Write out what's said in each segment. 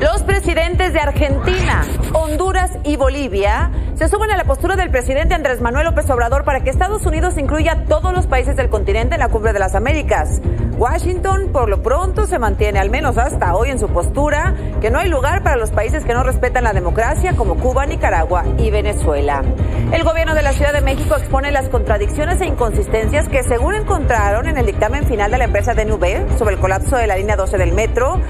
Los presidentes de Argentina, Honduras y Bolivia se suben a la postura del presidente Andrés Manuel López Obrador para que Estados Unidos incluya a todos los países del continente en la cumbre de las Américas. Washington, por lo pronto, se mantiene, al menos hasta hoy, en su postura que no hay lugar para los países que no respetan la democracia, como Cuba, Nicaragua y Venezuela. El gobierno de la Ciudad de México expone las contradicciones e inconsistencias que, según encontraron en el dictamen final de la empresa DNV sobre el colapso de la línea 12 del metro,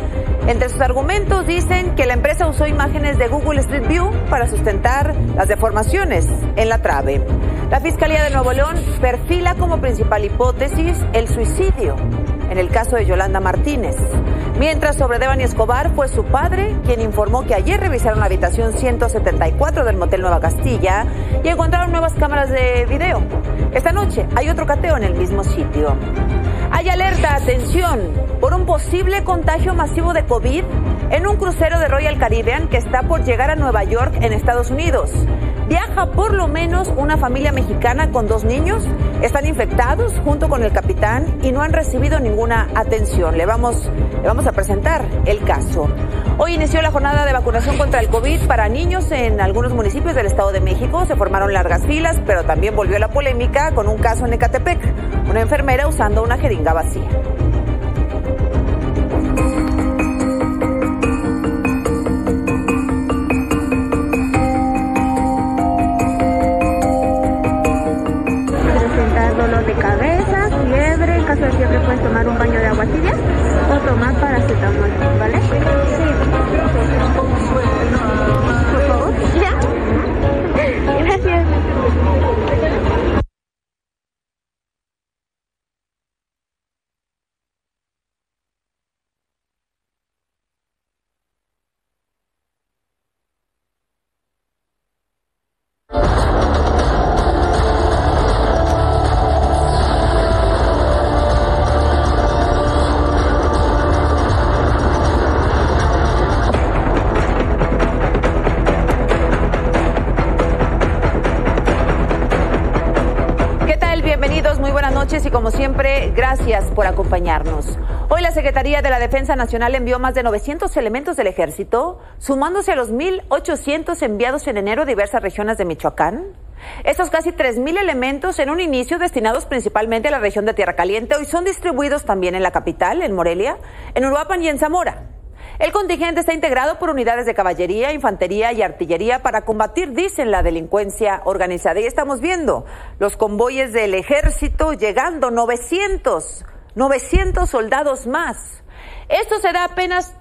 entre sus argumentos dicen que la empresa usó imágenes de Google Street View para sustentar las deformaciones en la trave. La Fiscalía de Nuevo León perfila como principal hipótesis el suicidio en el caso de Yolanda Martínez. Mientras sobre Devani Escobar fue su padre quien informó que ayer revisaron la habitación 174 del Motel Nueva Castilla y encontraron nuevas cámaras de video. Esta noche hay otro cateo en el mismo sitio. Hay alerta, atención, por un posible contagio masivo de COVID en un crucero de Royal Caribbean que está por llegar a Nueva York en Estados Unidos. Viaja por lo menos una familia mexicana con dos niños. Están infectados junto con el capitán y no han recibido ninguna atención. Le vamos, le vamos a presentar el caso. Hoy inició la jornada de vacunación contra el COVID para niños en algunos municipios del Estado de México. Se formaron largas filas, pero también volvió la polémica con un caso en Ecatepec. Una enfermera usando una jeringa vacía. Paracetamol, ¿vale? Secretaría de la Defensa Nacional envió más de 900 elementos del ejército, sumándose a los 1.800 enviados en enero a diversas regiones de Michoacán. Estos casi 3.000 elementos en un inicio destinados principalmente a la región de Tierra Caliente hoy son distribuidos también en la capital, en Morelia, en Uruapan y en Zamora. El contingente está integrado por unidades de caballería, infantería y artillería para combatir, dicen, la delincuencia organizada. Y estamos viendo los convoyes del ejército llegando, 900, 900 soldados más. Esto será apenas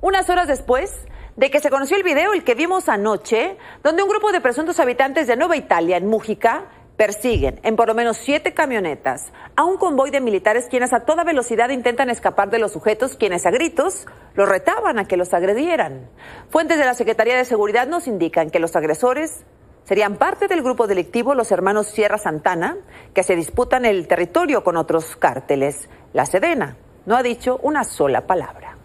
unas horas después de que se conoció el video, el que vimos anoche, donde un grupo de presuntos habitantes de Nueva Italia, en Mújica, persiguen en por lo menos siete camionetas a un convoy de militares quienes a toda velocidad intentan escapar de los sujetos quienes a gritos los retaban a que los agredieran. Fuentes de la Secretaría de Seguridad nos indican que los agresores serían parte del grupo delictivo los hermanos Sierra Santana que se disputan el territorio con otros cárteles. La Sedena no ha dicho una sola palabra.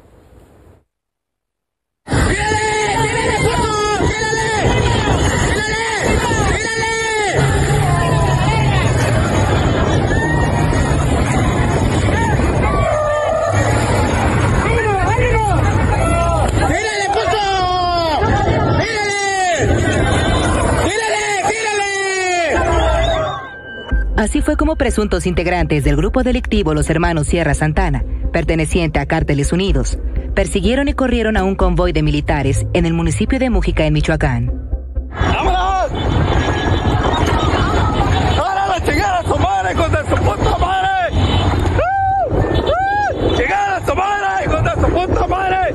Como presuntos integrantes del grupo delictivo Los Hermanos Sierra Santana, perteneciente a Cárteles Unidos, persiguieron y corrieron a un convoy de militares en el municipio de Mújica, en Michoacán. ¡Vámonos! ¡Ahora la chingada a su madre, hijos de su puta madre! ¡Uh! ¡Chingada a su madre, hijos de su puta madre!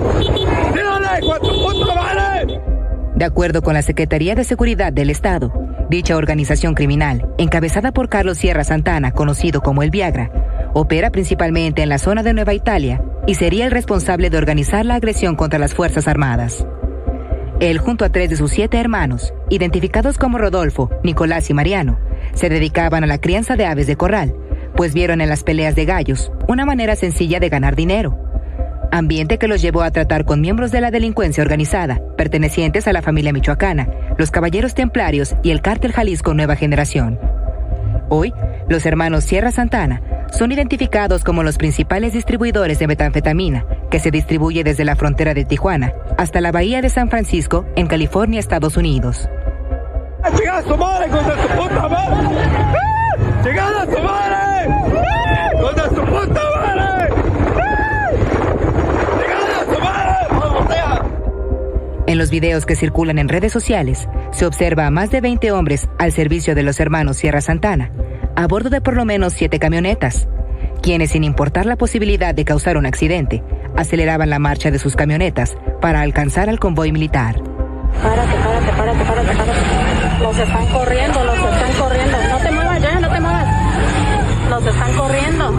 ¡Tírale, hijos de su puta madre! De acuerdo con la Secretaría de Seguridad del Estado, dicha organización criminal, encabezada por Carlos Sierra Santana, conocido como el Viagra, opera principalmente en la zona de Nueva Italia y sería el responsable de organizar la agresión contra las Fuerzas Armadas. Él, junto a tres de sus siete hermanos, identificados como Rodolfo, Nicolás y Mariano, se dedicaban a la crianza de aves de corral, pues vieron en las peleas de gallos una manera sencilla de ganar dinero ambiente que los llevó a tratar con miembros de la delincuencia organizada, pertenecientes a la familia michoacana, los Caballeros Templarios y el Cártel Jalisco Nueva Generación. Hoy, los hermanos Sierra Santana son identificados como los principales distribuidores de metanfetamina, que se distribuye desde la frontera de Tijuana hasta la bahía de San Francisco, en California, Estados Unidos. ¡Llegada su madre contra su puta madre! ¡Llegada su madre! ¡Contra su puta madre! ¡Llegada su madre! En los videos que circulan en redes sociales, se observa a más de 20 hombres al servicio de los hermanos Sierra Santana, a bordo de por lo menos siete camionetas, quienes, sin importar la posibilidad de causar un accidente, aceleraban la marcha de sus camionetas para alcanzar al convoy militar. Párate, párate, párate, párate, párate. Los están corriendo, los están corriendo. No te muevas ya, no te muevas. Los están corriendo.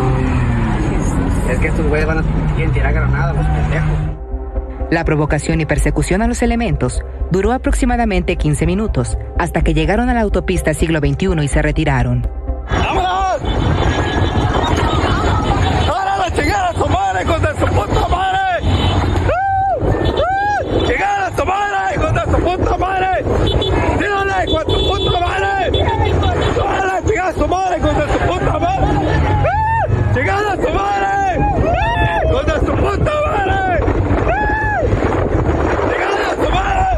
Es que estos güeyes van a tirar granadas, los pendejos. La provocación y persecución a los elementos duró aproximadamente 15 minutos, hasta que llegaron a la autopista siglo XXI y se retiraron. ¡Vámonos! ¡Ahora la chingada su madre contra su puta madre! ¡Uh! ¡Uh! ¡Chingada su madre contra su puta madre! ¡Tírale con tu puta madre! ¡Ahora la chingada su madre contra su puta madre! ¡Uh! ¡Chingada su madre! ¡Contra su puta madre! ¡Uh! ¡Chingada su madre!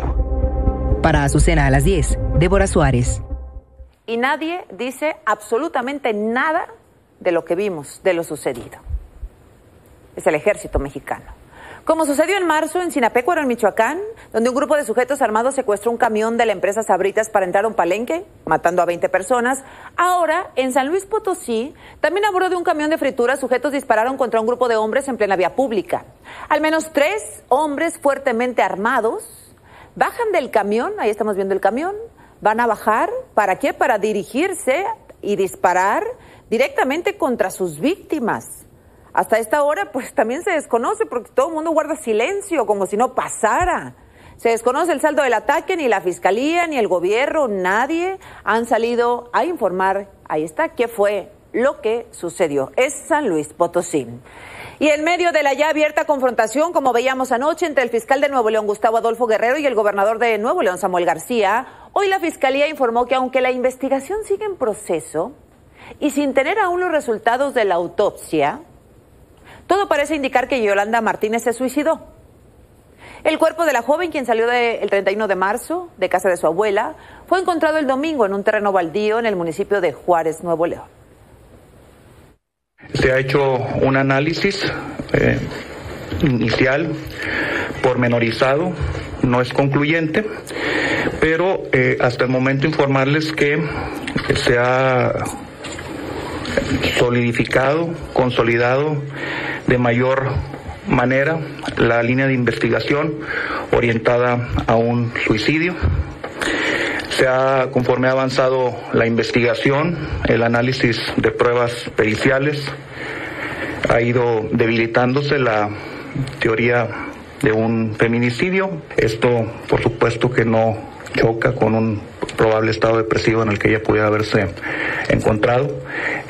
Para Azucena a las 10, Débora Suárez. Y nadie dice absolutamente nada de lo que vimos, de lo sucedido. Es el ejército mexicano. Como sucedió en marzo en Sinapecuaro, en Michoacán, donde un grupo de sujetos armados secuestró un camión de la empresa Sabritas para entrar a un palenque, matando a 20 personas. Ahora, en San Luis Potosí, también a bordo de un camión de fritura, sujetos dispararon contra un grupo de hombres en plena vía pública. Al menos tres hombres fuertemente armados bajan del camión, ahí estamos viendo el camión, van a bajar, ¿para qué? Para dirigirse y disparar directamente contra sus víctimas. Hasta esta hora, pues también se desconoce porque todo el mundo guarda silencio, como si no pasara. Se desconoce el saldo del ataque, ni la fiscalía, ni el gobierno, nadie han salido a informar, ahí está, qué fue lo que sucedió. Es San Luis Potosí. Y en medio de la ya abierta confrontación, como veíamos anoche, entre el fiscal de Nuevo León, Gustavo Adolfo Guerrero, y el gobernador de Nuevo León, Samuel García, hoy la fiscalía informó que aunque la investigación sigue en proceso y sin tener aún los resultados de la autopsia, todo parece indicar que Yolanda Martínez se suicidó. El cuerpo de la joven, quien salió de- el 31 de marzo de casa de su abuela, fue encontrado el domingo en un terreno baldío en el municipio de Juárez, Nuevo León. Se ha hecho un análisis eh, inicial, pormenorizado, no es concluyente, pero eh, hasta el momento informarles que se ha solidificado, consolidado de mayor manera la línea de investigación orientada a un suicidio. Se ha, conforme ha avanzado la investigación, el análisis de pruebas periciales, ha ido debilitándose la teoría de un feminicidio. Esto, por supuesto, que no choca con un probable estado depresivo en el que ella pudiera haberse encontrado.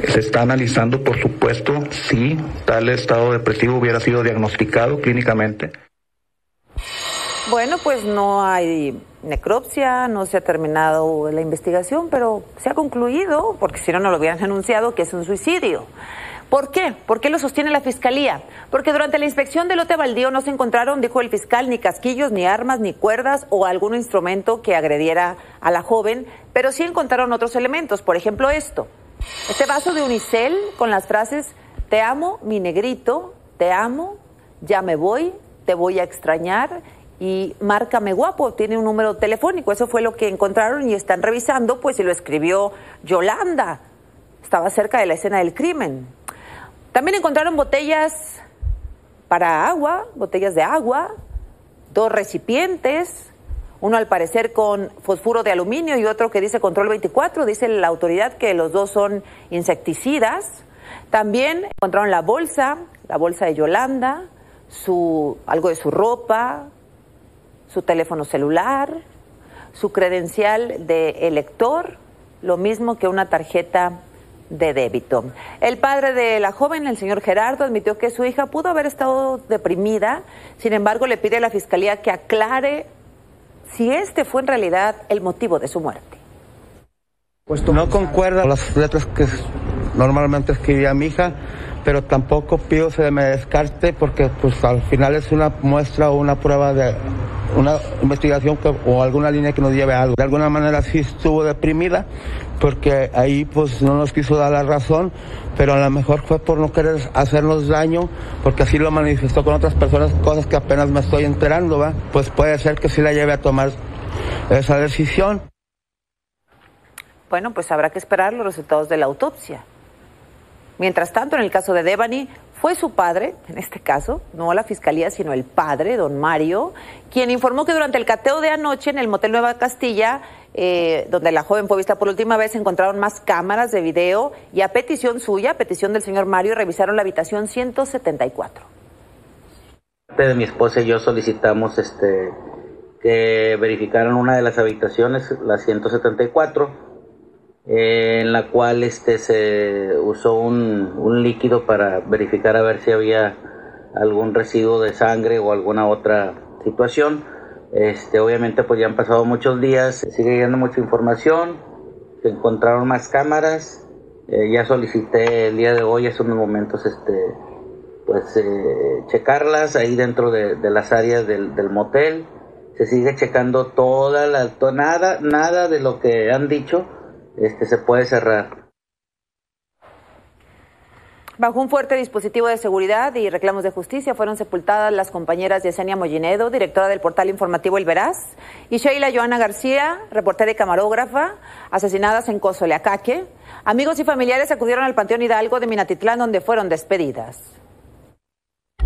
Se está analizando, por supuesto, si tal estado depresivo hubiera sido diagnosticado clínicamente. Bueno, pues no hay necropsia, no se ha terminado la investigación, pero se ha concluido, porque si no, no lo hubieran anunciado, que es un suicidio. ¿Por qué? ¿Por qué lo sostiene la fiscalía? Porque durante la inspección del lote baldío no se encontraron, dijo el fiscal, ni casquillos, ni armas, ni cuerdas o algún instrumento que agrediera a la joven, pero sí encontraron otros elementos, por ejemplo esto. Este vaso de unicel con las frases Te amo, mi negrito, te amo, ya me voy, te voy a extrañar y márcame guapo, tiene un número telefónico. Eso fue lo que encontraron y están revisando, pues si lo escribió Yolanda. Estaba cerca de la escena del crimen. También encontraron botellas para agua, botellas de agua, dos recipientes, uno al parecer con fosfuro de aluminio y otro que dice control 24, dice la autoridad que los dos son insecticidas. También encontraron la bolsa, la bolsa de Yolanda, su algo de su ropa, su teléfono celular, su credencial de elector, lo mismo que una tarjeta de débito. El padre de la joven, el señor Gerardo, admitió que su hija pudo haber estado deprimida, sin embargo le pide a la fiscalía que aclare si este fue en realidad el motivo de su muerte. No concuerda con las letras que normalmente escribía mi hija, pero tampoco pido se me descarte porque pues al final es una muestra o una prueba de una investigación o alguna línea que nos lleve a algo. De alguna manera sí estuvo deprimida porque ahí pues no nos quiso dar la razón, pero a lo mejor fue por no querer hacernos daño, porque así lo manifestó con otras personas, cosas que apenas me estoy enterando, ¿va? Pues puede ser que sí la lleve a tomar esa decisión. Bueno, pues habrá que esperar los resultados de la autopsia. Mientras tanto, en el caso de Devani, fue su padre, en este caso, no la fiscalía, sino el padre, don Mario, quien informó que durante el cateo de anoche en el Motel Nueva Castilla, eh, donde la joven fue vista por última vez, encontraron más cámaras de video y a petición suya, a petición del señor Mario, revisaron la habitación 174. De mi esposa y yo solicitamos este que verificaran una de las habitaciones, la 174 en la cual este se usó un, un, líquido para verificar a ver si había algún residuo de sangre o alguna otra situación. Este, obviamente pues ya han pasado muchos días, sigue llegando mucha información, se encontraron más cámaras, eh, ya solicité el día de hoy, hace unos momentos, este, pues eh, checarlas ahí dentro de, las áreas del, del, motel, se sigue checando toda la, nada, nada de lo que han dicho, este, se puede cerrar. Bajo un fuerte dispositivo de seguridad y reclamos de justicia fueron sepultadas las compañeras Yesenia Mollinedo, directora del portal informativo El Veraz, y Sheila Joana García, reportera y camarógrafa, asesinadas en Cozoleacaque. Amigos y familiares acudieron al Panteón Hidalgo de Minatitlán, donde fueron despedidas.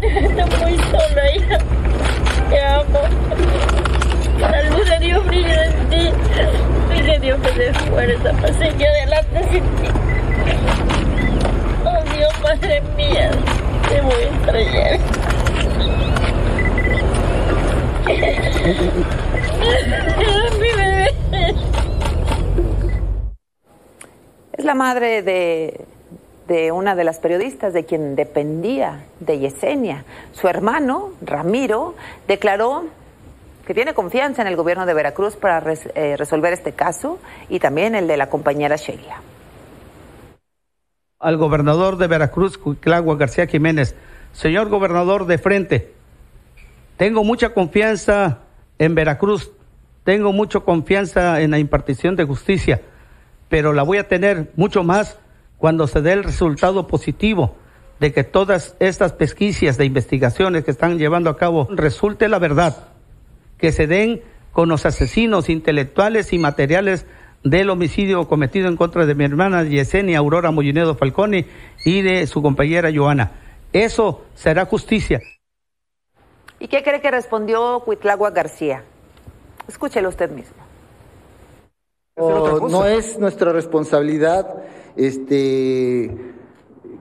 Estoy muy sola, hija. Te amo. De Dios brilla en ti. Que Dios me dé fuerza para seguir adelante sin ti. Oh Dios, madre mía, te voy a extrañar. Mi bebé. Es la madre de, de una de las periodistas de quien dependía de Yesenia. Su hermano, Ramiro, declaró que tiene confianza en el gobierno de Veracruz para res, eh, resolver este caso y también el de la compañera Sheila. Al gobernador de Veracruz, Cuiclagua García Jiménez, señor gobernador de frente, tengo mucha confianza en Veracruz, tengo mucha confianza en la impartición de justicia, pero la voy a tener mucho más cuando se dé el resultado positivo de que todas estas pesquisas de investigaciones que están llevando a cabo resulte la verdad que se den con los asesinos intelectuales y materiales del homicidio cometido en contra de mi hermana Yesenia Aurora Mollinedo Falcone y de su compañera Joana. Eso será justicia. ¿Y qué cree que respondió Cuitlagua García? Escúchelo usted mismo. No, no es nuestra responsabilidad este,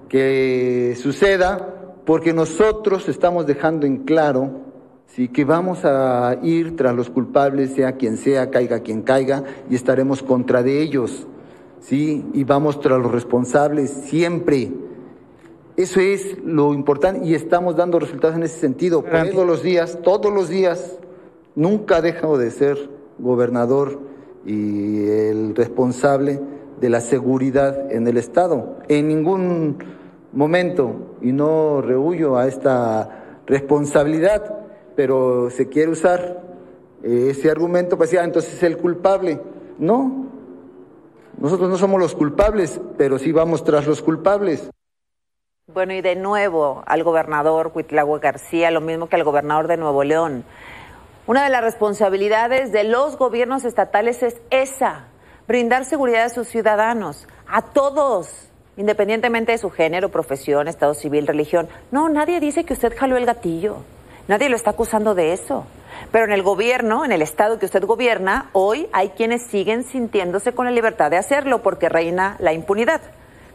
que suceda porque nosotros estamos dejando en claro Sí, que vamos a ir tras los culpables, sea quien sea, caiga quien caiga, y estaremos contra de ellos. Sí, y vamos tras los responsables siempre. Eso es lo importante y estamos dando resultados en ese sentido. Todos los días, todos los días, nunca dejo de ser gobernador y el responsable de la seguridad en el Estado. En ningún momento, y no rehuyo a esta responsabilidad, pero se quiere usar eh, ese argumento para decir, ah, entonces es el culpable. No, nosotros no somos los culpables, pero sí vamos tras los culpables. Bueno, y de nuevo al gobernador Cuitlagua García, lo mismo que al gobernador de Nuevo León. Una de las responsabilidades de los gobiernos estatales es esa, brindar seguridad a sus ciudadanos, a todos, independientemente de su género, profesión, estado civil, religión. No, nadie dice que usted jaló el gatillo. Nadie lo está acusando de eso. Pero en el gobierno, en el estado que usted gobierna, hoy hay quienes siguen sintiéndose con la libertad de hacerlo porque reina la impunidad,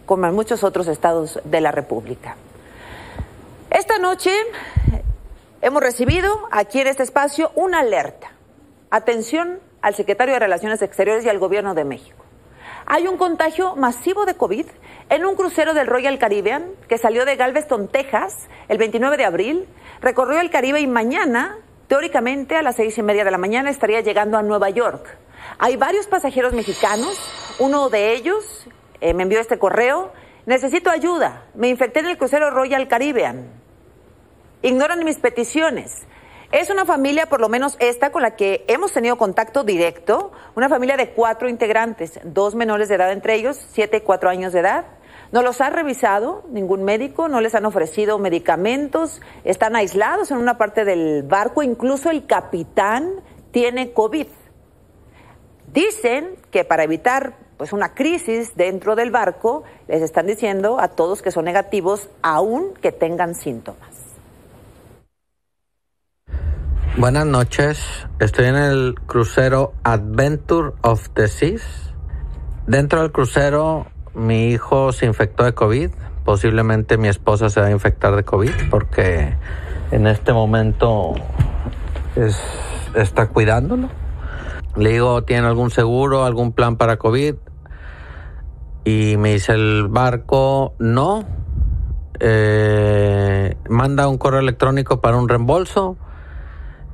como en muchos otros estados de la República. Esta noche hemos recibido aquí en este espacio una alerta. Atención al secretario de Relaciones Exteriores y al gobierno de México. Hay un contagio masivo de COVID en un crucero del Royal Caribbean que salió de Galveston, Texas, el 29 de abril recorrió el Caribe y mañana, teóricamente a las seis y media de la mañana, estaría llegando a Nueva York. Hay varios pasajeros mexicanos, uno de ellos eh, me envió este correo, Necesito ayuda. Me infecté en el crucero Royal Caribbean. Ignoran mis peticiones. Es una familia, por lo menos esta, con la que hemos tenido contacto directo. Una familia de cuatro integrantes, dos menores de edad entre ellos, siete cuatro años de edad. No los ha revisado ningún médico, no les han ofrecido medicamentos, están aislados en una parte del barco, incluso el capitán tiene COVID. Dicen que para evitar pues una crisis dentro del barco, les están diciendo a todos que son negativos aun que tengan síntomas. Buenas noches, estoy en el crucero Adventure of the Seas. Dentro del crucero mi hijo se infectó de COVID, posiblemente mi esposa se va a infectar de COVID porque en este momento está cuidándolo. Le digo, ¿tiene algún seguro, algún plan para COVID? Y me dice el barco, no. Eh, manda un correo electrónico para un reembolso.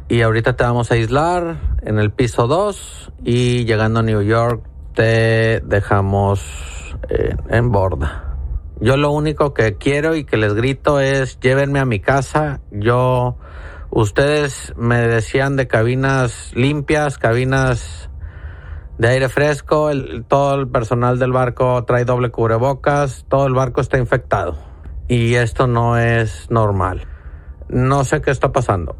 Y ahorita te vamos a aislar en el piso 2 y llegando a New York te dejamos eh, en borda. Yo lo único que quiero y que les grito es llévenme a mi casa. Yo, ustedes me decían de cabinas limpias, cabinas de aire fresco, todo el personal del barco trae doble cubrebocas, todo el barco está infectado. Y esto no es normal. No sé qué está pasando.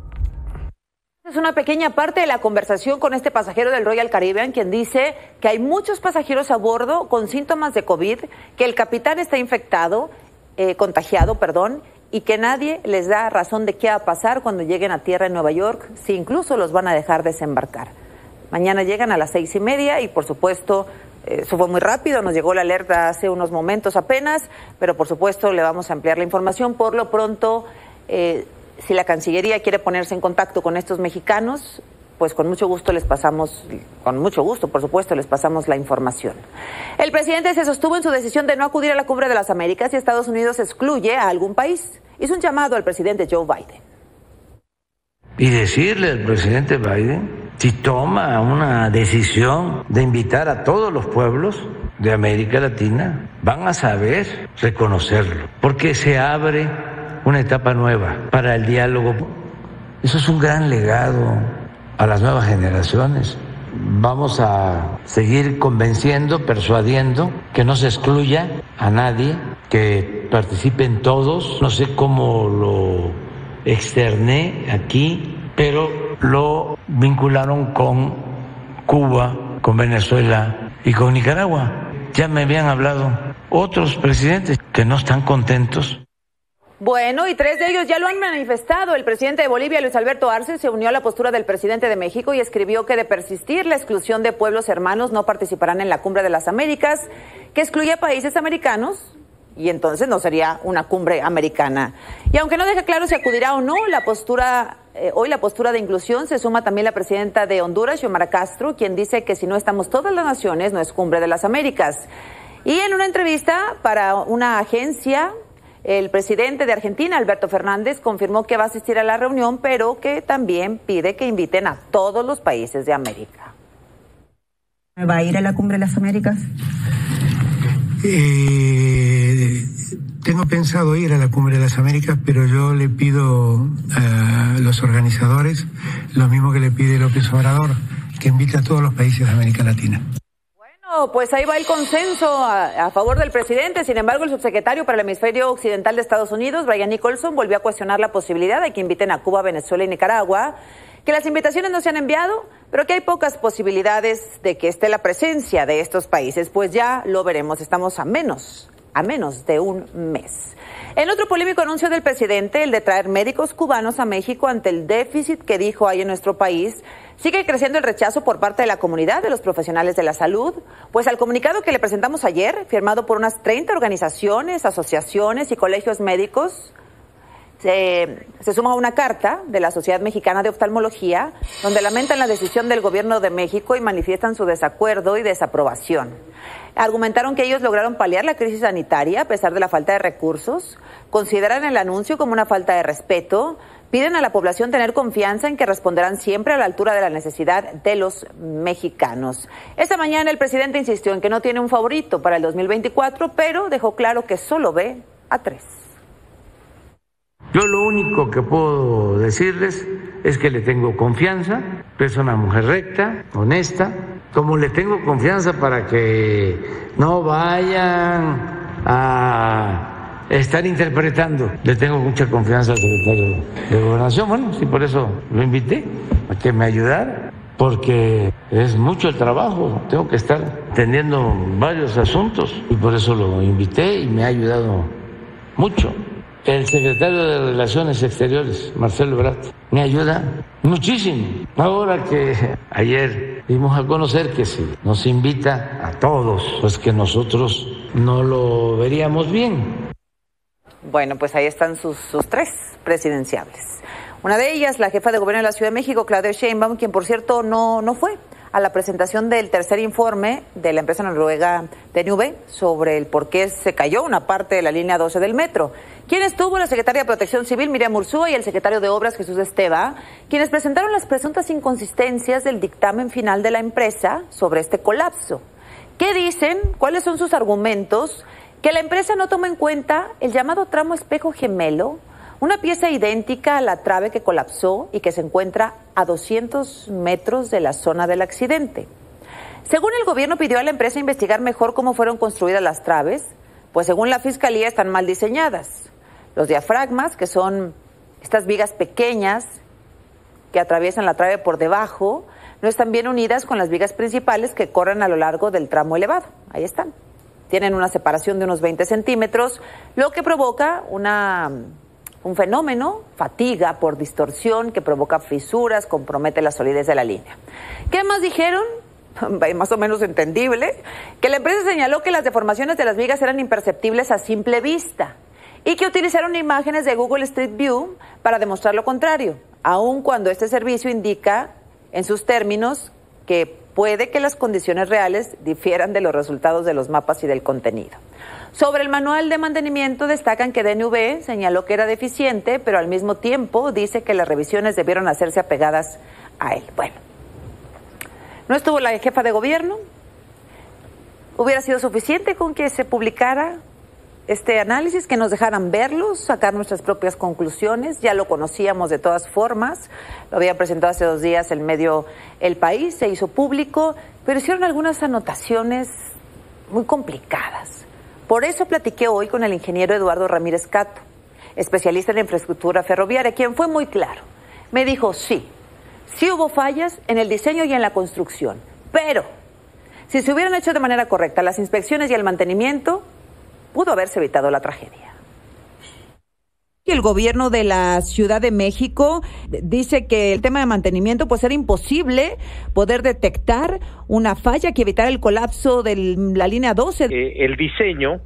Es una pequeña parte de la conversación con este pasajero del Royal Caribbean, quien dice que hay muchos pasajeros a bordo con síntomas de COVID, que el capitán está infectado, eh, contagiado, perdón, y que nadie les da razón de qué va a pasar cuando lleguen a tierra en Nueva York, si incluso los van a dejar desembarcar. Mañana llegan a las seis y media y, por supuesto, eh, eso fue muy rápido, nos llegó la alerta hace unos momentos apenas, pero por supuesto le vamos a ampliar la información. Por lo pronto, eh, si la Cancillería quiere ponerse en contacto con estos mexicanos, pues con mucho gusto les pasamos, con mucho gusto, por supuesto, les pasamos la información. El presidente se sostuvo en su decisión de no acudir a la cumbre de las Américas y Estados Unidos excluye a algún país. Hizo un llamado al presidente Joe Biden. Y decirle al presidente Biden, si toma una decisión de invitar a todos los pueblos de América Latina, van a saber reconocerlo, porque se abre una etapa nueva para el diálogo. Eso es un gran legado a las nuevas generaciones. Vamos a seguir convenciendo, persuadiendo que no se excluya a nadie, que participen todos. No sé cómo lo externé aquí, pero lo vincularon con Cuba, con Venezuela y con Nicaragua. Ya me habían hablado otros presidentes que no están contentos bueno, y tres de ellos ya lo han manifestado. El presidente de Bolivia, Luis Alberto Arce, se unió a la postura del presidente de México y escribió que de persistir la exclusión de pueblos hermanos no participarán en la Cumbre de las Américas, que excluye a países americanos y entonces no sería una cumbre americana. Y aunque no deja claro si acudirá o no, la postura eh, hoy la postura de inclusión se suma también la presidenta de Honduras, Xiomara Castro, quien dice que si no estamos todas las naciones no es cumbre de las Américas. Y en una entrevista para una agencia el presidente de Argentina, Alberto Fernández, confirmó que va a asistir a la reunión, pero que también pide que inviten a todos los países de América. ¿Va a ir a la cumbre de las Américas? Eh, tengo pensado ir a la cumbre de las Américas, pero yo le pido a los organizadores lo mismo que le pide López Obrador, que invite a todos los países de América Latina pues ahí va el consenso a, favor del presidente. Sin embargo, el subsecretario para el hemisferio occidental de Estados Unidos, Brian Nicholson, volvió a cuestionar la posibilidad de que inviten a Cuba, Venezuela y Nicaragua, que las invitaciones no se han enviado, pero que hay pocas posibilidades de que esté la presencia de estos países. Pues ya lo veremos. Estamos a menos, a menos de un mes. En otro polémico anuncio del presidente, el de traer médicos cubanos a México ante el déficit que dijo hay en nuestro país, sigue creciendo el rechazo por parte de la comunidad de los profesionales de la salud, pues al comunicado que le presentamos ayer, firmado por unas 30 organizaciones, asociaciones y colegios médicos, se, se, suma una carta de la Sociedad Mexicana de Oftalmología donde lamentan la decisión del gobierno de México y manifiestan su desacuerdo y desaprobación. Argumentaron que ellos lograron paliar la crisis sanitaria a pesar de la falta de recursos, consideran el anuncio como una falta de respeto, Piden a la población tener confianza en que responderán siempre a la altura de la necesidad de los mexicanos. Esta mañana el presidente insistió en que no tiene un favorito para el 2024, pero dejó claro que solo ve a tres. Yo lo único que puedo decirles es que le tengo confianza, es una mujer recta, honesta, como le tengo confianza para que no vayan a estar interpretando. Le tengo mucha confianza al secretario de Gobernación. Bueno, sí, por eso lo invité, a que me ayudara, porque es mucho el trabajo. Tengo que estar atendiendo varios asuntos y por eso lo invité y me ha ayudado mucho el secretario de Relaciones Exteriores, Marcelo Brat, me ayuda muchísimo. Ahora que ayer dimos a conocer que si nos invita a todos, pues que nosotros no lo veríamos bien. Bueno, pues ahí están sus, sus tres presidenciables. Una de ellas, la jefa de gobierno de la Ciudad de México, Claudia Sheinbaum, quien por cierto no, no fue a la presentación del tercer informe de la empresa noruega TNV sobre el por qué se cayó una parte de la línea 12 del metro. ¿Quién estuvo? La secretaria de Protección Civil, Miriam Ursúa, y el secretario de Obras, Jesús Esteva, quienes presentaron las presuntas inconsistencias del dictamen final de la empresa sobre este colapso. ¿Qué dicen? ¿Cuáles son sus argumentos? Que la empresa no toma en cuenta el llamado tramo espejo gemelo, una pieza idéntica a la trave que colapsó y que se encuentra a 200 metros de la zona del accidente. Según el gobierno pidió a la empresa investigar mejor cómo fueron construidas las traves, pues según la fiscalía están mal diseñadas. Los diafragmas, que son estas vigas pequeñas que atraviesan la trave por debajo, no están bien unidas con las vigas principales que corren a lo largo del tramo elevado. Ahí están. Tienen una separación de unos 20 centímetros, lo que provoca una un fenómeno, fatiga por distorsión que provoca fisuras, compromete la solidez de la línea. ¿Qué más dijeron? Más o menos entendible, que la empresa señaló que las deformaciones de las vigas eran imperceptibles a simple vista y que utilizaron imágenes de Google Street View para demostrar lo contrario, aun cuando este servicio indica en sus términos que puede que las condiciones reales difieran de los resultados de los mapas y del contenido. Sobre el manual de mantenimiento destacan que DNV señaló que era deficiente, pero al mismo tiempo dice que las revisiones debieron hacerse apegadas a él. Bueno, no estuvo la jefa de gobierno. Hubiera sido suficiente con que se publicara este análisis, que nos dejaran verlos, sacar nuestras propias conclusiones. Ya lo conocíamos de todas formas. Lo había presentado hace dos días el medio El País, se hizo público, pero hicieron algunas anotaciones muy complicadas. Por eso platiqué hoy con el ingeniero Eduardo Ramírez Cato, especialista en infraestructura ferroviaria, quien fue muy claro. Me dijo, sí, sí hubo fallas en el diseño y en la construcción, pero si se hubieran hecho de manera correcta las inspecciones y el mantenimiento, pudo haberse evitado la tragedia. Y el gobierno de la Ciudad de México dice que el tema de mantenimiento pues era imposible poder detectar una falla que evitara el colapso de la línea 12. Eh, el diseño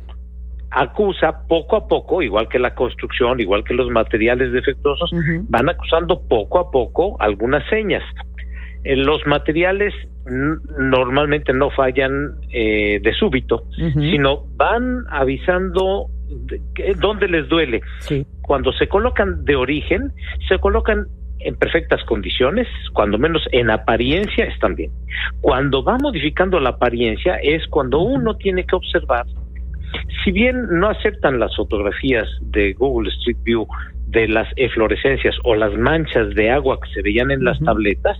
acusa poco a poco, igual que la construcción, igual que los materiales defectuosos, van acusando poco a poco algunas señas. Eh, los materiales normalmente no fallan eh, de súbito, sino van avisando dónde les duele. Cuando se colocan de origen, se colocan en perfectas condiciones, cuando menos en apariencia están bien. Cuando va modificando la apariencia es cuando uno tiene que observar, si bien no aceptan las fotografías de Google Street View de las eflorescencias o las manchas de agua que se veían en las tabletas,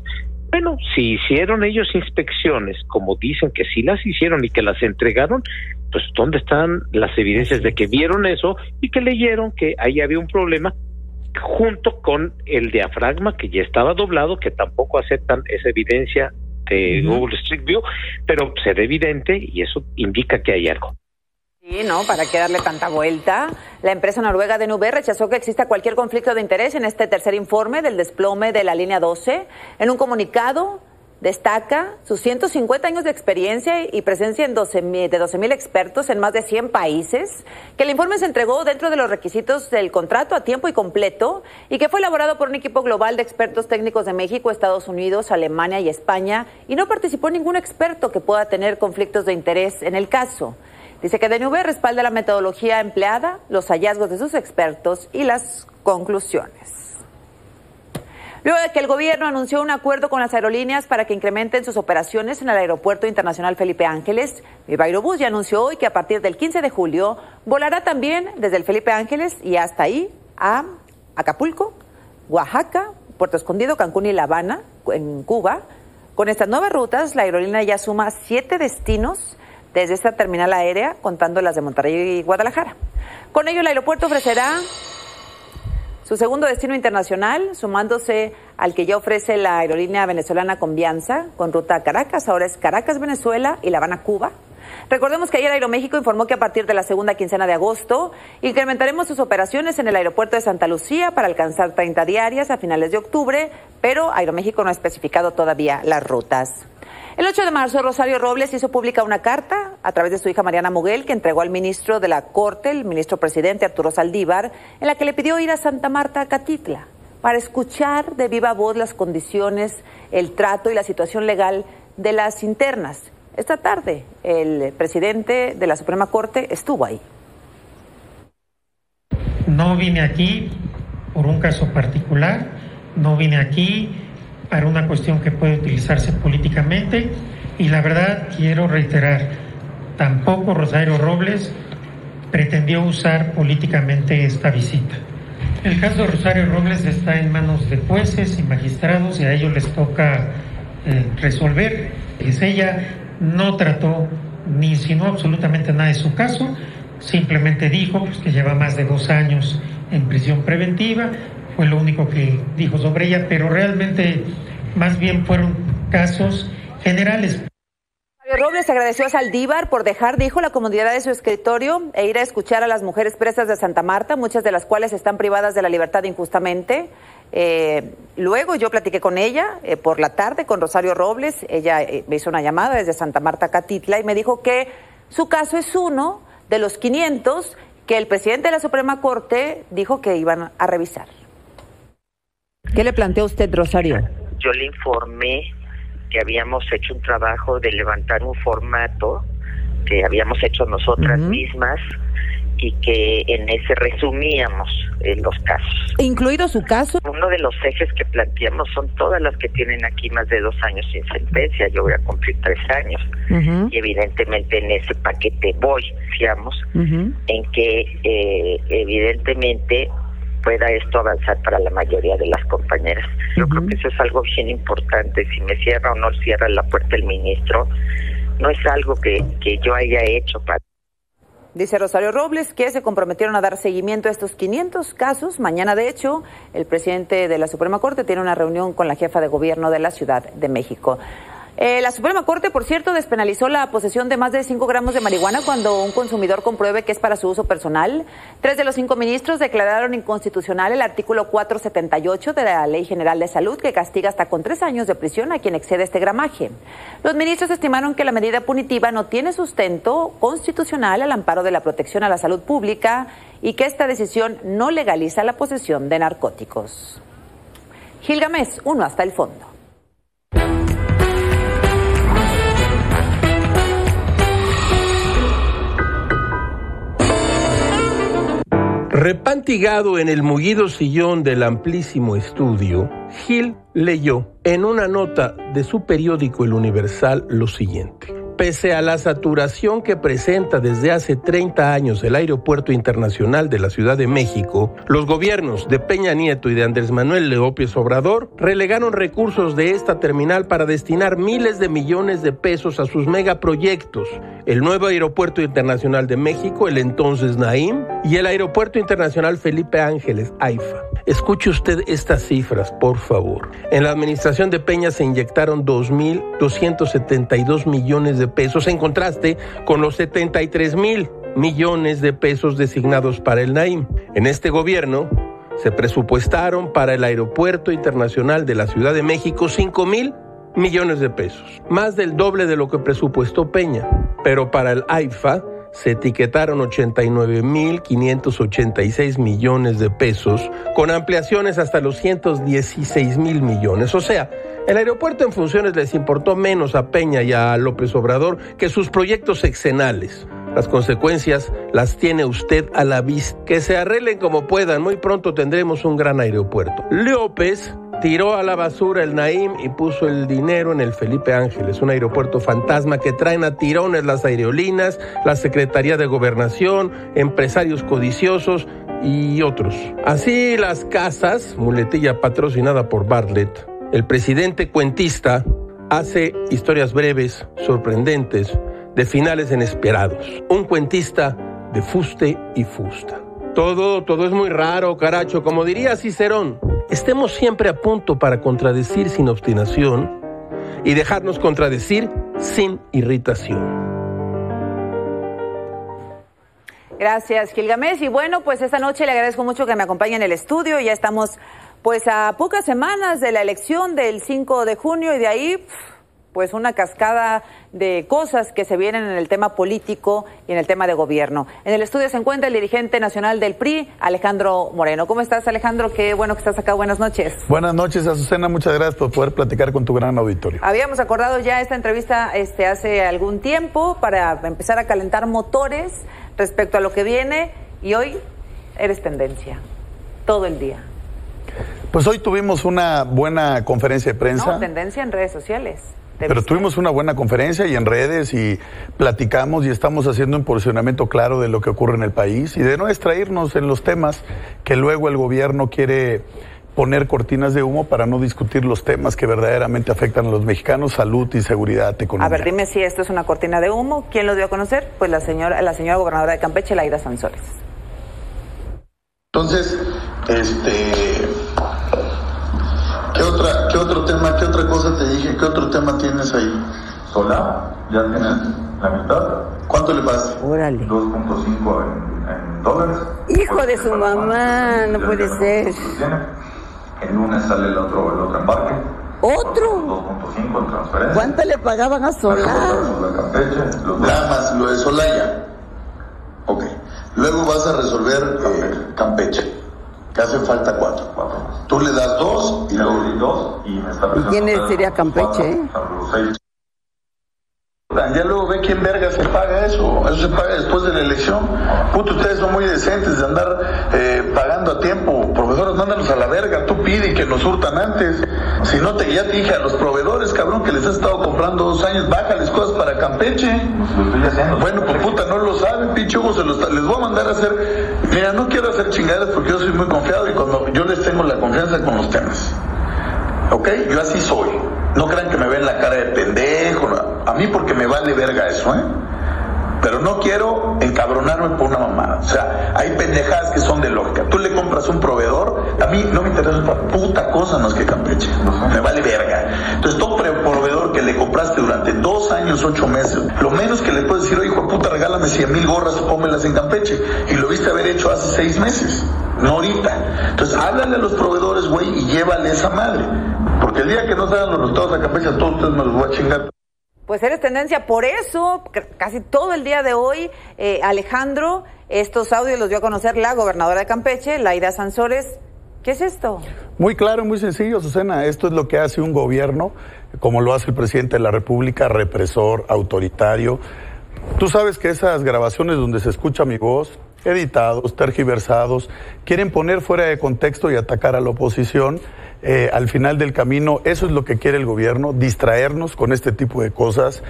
bueno, si hicieron ellos inspecciones, como dicen que sí las hicieron y que las entregaron, pues ¿dónde están las evidencias de que vieron eso y que leyeron que ahí había un problema junto con el diafragma que ya estaba doblado, que tampoco aceptan esa evidencia de Google Street View, pero será evidente y eso indica que hay algo. Sí, ¿no? ¿Para qué darle tanta vuelta? La empresa noruega Nube rechazó que exista cualquier conflicto de interés en este tercer informe del desplome de la línea 12. En un comunicado destaca sus 150 años de experiencia y presencia en 12, de 12 mil expertos en más de 100 países, que el informe se entregó dentro de los requisitos del contrato a tiempo y completo y que fue elaborado por un equipo global de expertos técnicos de México, Estados Unidos, Alemania y España y no participó ningún experto que pueda tener conflictos de interés en el caso. Dice que DNV respalda la metodología empleada, los hallazgos de sus expertos y las conclusiones. Luego de que el gobierno anunció un acuerdo con las aerolíneas para que incrementen sus operaciones en el Aeropuerto Internacional Felipe Ángeles, Viva Aerobús ya anunció hoy que a partir del 15 de julio volará también desde el Felipe Ángeles y hasta ahí a Acapulco, Oaxaca, Puerto Escondido, Cancún y La Habana, en Cuba. Con estas nuevas rutas, la aerolínea ya suma siete destinos desde esta terminal aérea, contando las de Monterrey y Guadalajara. Con ello, el aeropuerto ofrecerá su segundo destino internacional, sumándose al que ya ofrece la aerolínea venezolana Convianza, con ruta a Caracas, ahora es Caracas, Venezuela y La Habana, Cuba. Recordemos que ayer Aeroméxico informó que a partir de la segunda quincena de agosto incrementaremos sus operaciones en el aeropuerto de Santa Lucía para alcanzar 30 diarias a finales de octubre, pero Aeroméxico no ha especificado todavía las rutas. El 8 de marzo, Rosario Robles hizo pública una carta a través de su hija Mariana Muguel que entregó al ministro de la Corte, el ministro presidente Arturo Saldívar, en la que le pidió ir a Santa Marta, Catitla, para escuchar de viva voz las condiciones, el trato y la situación legal de las internas. Esta tarde, el presidente de la Suprema Corte estuvo ahí. No vine aquí por un caso particular, no vine aquí para una cuestión que puede utilizarse políticamente y la verdad quiero reiterar, tampoco Rosario Robles pretendió usar políticamente esta visita. El caso de Rosario Robles está en manos de jueces y magistrados y a ellos les toca eh, resolver. Es ella no trató ni insinuó absolutamente nada de su caso, simplemente dijo pues, que lleva más de dos años en prisión preventiva, fue lo único que dijo sobre ella, pero realmente más bien fueron casos generales. Robles agradeció a Saldívar por dejar, dijo, la comodidad de su escritorio e ir a escuchar a las mujeres presas de Santa Marta, muchas de las cuales están privadas de la libertad injustamente. Eh, luego yo platiqué con ella eh, por la tarde, con Rosario Robles. Ella eh, me hizo una llamada desde Santa Marta, Catitla, y me dijo que su caso es uno de los 500 que el presidente de la Suprema Corte dijo que iban a revisar. ¿Qué le planteó usted, Rosario? Yo le informé que habíamos hecho un trabajo de levantar un formato que habíamos hecho nosotras mismas y que en ese resumíamos eh, los casos. ¿Incluido su caso? Uno de los ejes que planteamos son todas las que tienen aquí más de dos años sin sentencia. Yo voy a cumplir tres años. Y evidentemente en ese paquete voy, fiamos, en que eh, evidentemente pueda esto avanzar para la mayoría de las compañeras. Yo creo que eso es algo bien importante. Si me cierra o no cierra la puerta el ministro, no es algo que, que yo haya hecho para... Dice Rosario Robles que se comprometieron a dar seguimiento a estos 500 casos. Mañana, de hecho, el presidente de la Suprema Corte tiene una reunión con la jefa de gobierno de la Ciudad de México. Eh, la Suprema Corte, por cierto, despenalizó la posesión de más de 5 gramos de marihuana cuando un consumidor compruebe que es para su uso personal. Tres de los cinco ministros declararon inconstitucional el artículo 478 de la Ley General de Salud que castiga hasta con tres años de prisión a quien excede este gramaje. Los ministros estimaron que la medida punitiva no tiene sustento constitucional al amparo de la protección a la salud pública y que esta decisión no legaliza la posesión de narcóticos. Gilgamesh, uno hasta el fondo. Repantigado en el mullido sillón del amplísimo estudio, Gil leyó en una nota de su periódico El Universal lo siguiente. Pese a la saturación que presenta desde hace 30 años el Aeropuerto Internacional de la Ciudad de México, los gobiernos de Peña Nieto y de Andrés Manuel López Obrador relegaron recursos de esta terminal para destinar miles de millones de pesos a sus megaproyectos, el nuevo Aeropuerto Internacional de México, el entonces Naim, y el Aeropuerto Internacional Felipe Ángeles, AIFA. Escuche usted estas cifras, por favor. En la administración de Peña se inyectaron 2.272 millones de pesos en contraste con los 73 mil millones de pesos designados para el Naim. En este gobierno se presupuestaron para el Aeropuerto Internacional de la Ciudad de México 5 mil millones de pesos, más del doble de lo que presupuestó Peña. Pero para el AIFA se etiquetaron 89.586 millones de pesos, con ampliaciones hasta los 116 mil millones. O sea, el aeropuerto en funciones les importó menos a Peña y a López Obrador que sus proyectos sexenales. Las consecuencias las tiene usted a la vista. Que se arreglen como puedan, muy pronto tendremos un gran aeropuerto. López tiró a la basura el Naim y puso el dinero en el Felipe Ángeles, un aeropuerto fantasma que traen a tirones las aerolíneas, la Secretaría de Gobernación, empresarios codiciosos y otros. Así las casas, muletilla patrocinada por Bartlett, el presidente cuentista hace historias breves, sorprendentes, de finales inesperados. Un cuentista de fuste y fusta. Todo, todo es muy raro, caracho. Como diría Cicerón, estemos siempre a punto para contradecir sin obstinación y dejarnos contradecir sin irritación. Gracias, Gilgamesh. Y bueno, pues esta noche le agradezco mucho que me acompañe en el estudio. Ya estamos pues a pocas semanas de la elección del 5 de junio y de ahí pues una cascada de cosas que se vienen en el tema político y en el tema de gobierno. En el estudio se encuentra el dirigente nacional del PRI, Alejandro Moreno. ¿Cómo estás, Alejandro? Qué bueno que estás acá. Buenas noches. Buenas noches, Azucena. Muchas gracias por poder platicar con tu gran auditorio. Habíamos acordado ya esta entrevista este, hace algún tiempo para empezar a calentar motores respecto a lo que viene y hoy eres tendencia todo el día. Pues hoy tuvimos una buena conferencia de prensa. No, tendencia en redes sociales. Pero tuvimos una buena conferencia y en redes y platicamos y estamos haciendo un posicionamiento claro de lo que ocurre en el país y de no extraernos en los temas que luego el gobierno quiere poner cortinas de humo para no discutir los temas que verdaderamente afectan a los mexicanos, salud y seguridad económica. A ver, dime si esto es una cortina de humo. ¿Quién lo dio a conocer? Pues la señora, la señora gobernadora de Campeche, Laida Sansores. Entonces, este, ¿Qué, otra, ¿Qué otro tema, qué otra cosa te dije? ¿Qué otro tema tienes ahí? Sola, ya tienes la mitad. ¿Cuánto le pasa? Órale. 2.5 en, en, dólares. Hijo de su mamá, no puede ser. El lunes sale el otro, el otro embarque. ¿Otro? 2.5 en transferencia. ¿Cuánto le pagaban a Solar? Nada más, lo de Solaya. Ok. Luego vas a resolver eh, Campeche que hace falta cuatro. cuatro Tú le das dos y luego dos y me está ¿Y quién sería Campeche? Ya luego ve quién verga se paga eso. Eso se paga después de la elección. Puto, ustedes son muy decentes de andar eh, pagando a tiempo. Proveedores, mándanos a la verga. Tú pide que nos hurtan antes. Si no, te ya te dije a los proveedores, cabrón, que les has estado comprando dos años, bájales cosas para Campeche. Bueno, pues puta, no lo saben, pinche Hugo, se los, les voy a mandar a hacer. Mira, no quiero hacer chingadas porque yo soy muy confiado y cuando yo les tengo la confianza con los temas. ¿Ok? Yo así soy. No crean que me ven la cara de pendejo. A mí porque me vale verga eso, ¿eh? Pero no quiero encabronarme por una mamada. O sea, hay pendejadas que son de lógica. Tú le compras un proveedor, a mí no me interesa para puta cosa más que Campeche. Me vale verga. Entonces, todo proveedor que le compraste durante dos años, ocho meses, lo menos que le puedes decir, hijo de puta, regálame cien mil gorras o pónmelas en Campeche. Y lo viste haber hecho hace seis meses, no ahorita. Entonces, háblale a los proveedores, güey, y llévale esa madre. Porque el día que no salgan los resultados a Campeche, a todos ustedes me los voy a chingar. Pues eres tendencia, por eso casi todo el día de hoy, eh, Alejandro, estos audios los dio a conocer la gobernadora de Campeche, Laida Sansores. ¿Qué es esto? Muy claro, muy sencillo, Susana. Esto es lo que hace un gobierno, como lo hace el presidente de la República, represor, autoritario. Tú sabes que esas grabaciones donde se escucha mi voz, editados, tergiversados, quieren poner fuera de contexto y atacar a la oposición eh, al final del camino. Eso es lo que quiere el gobierno, distraernos con este tipo de cosas.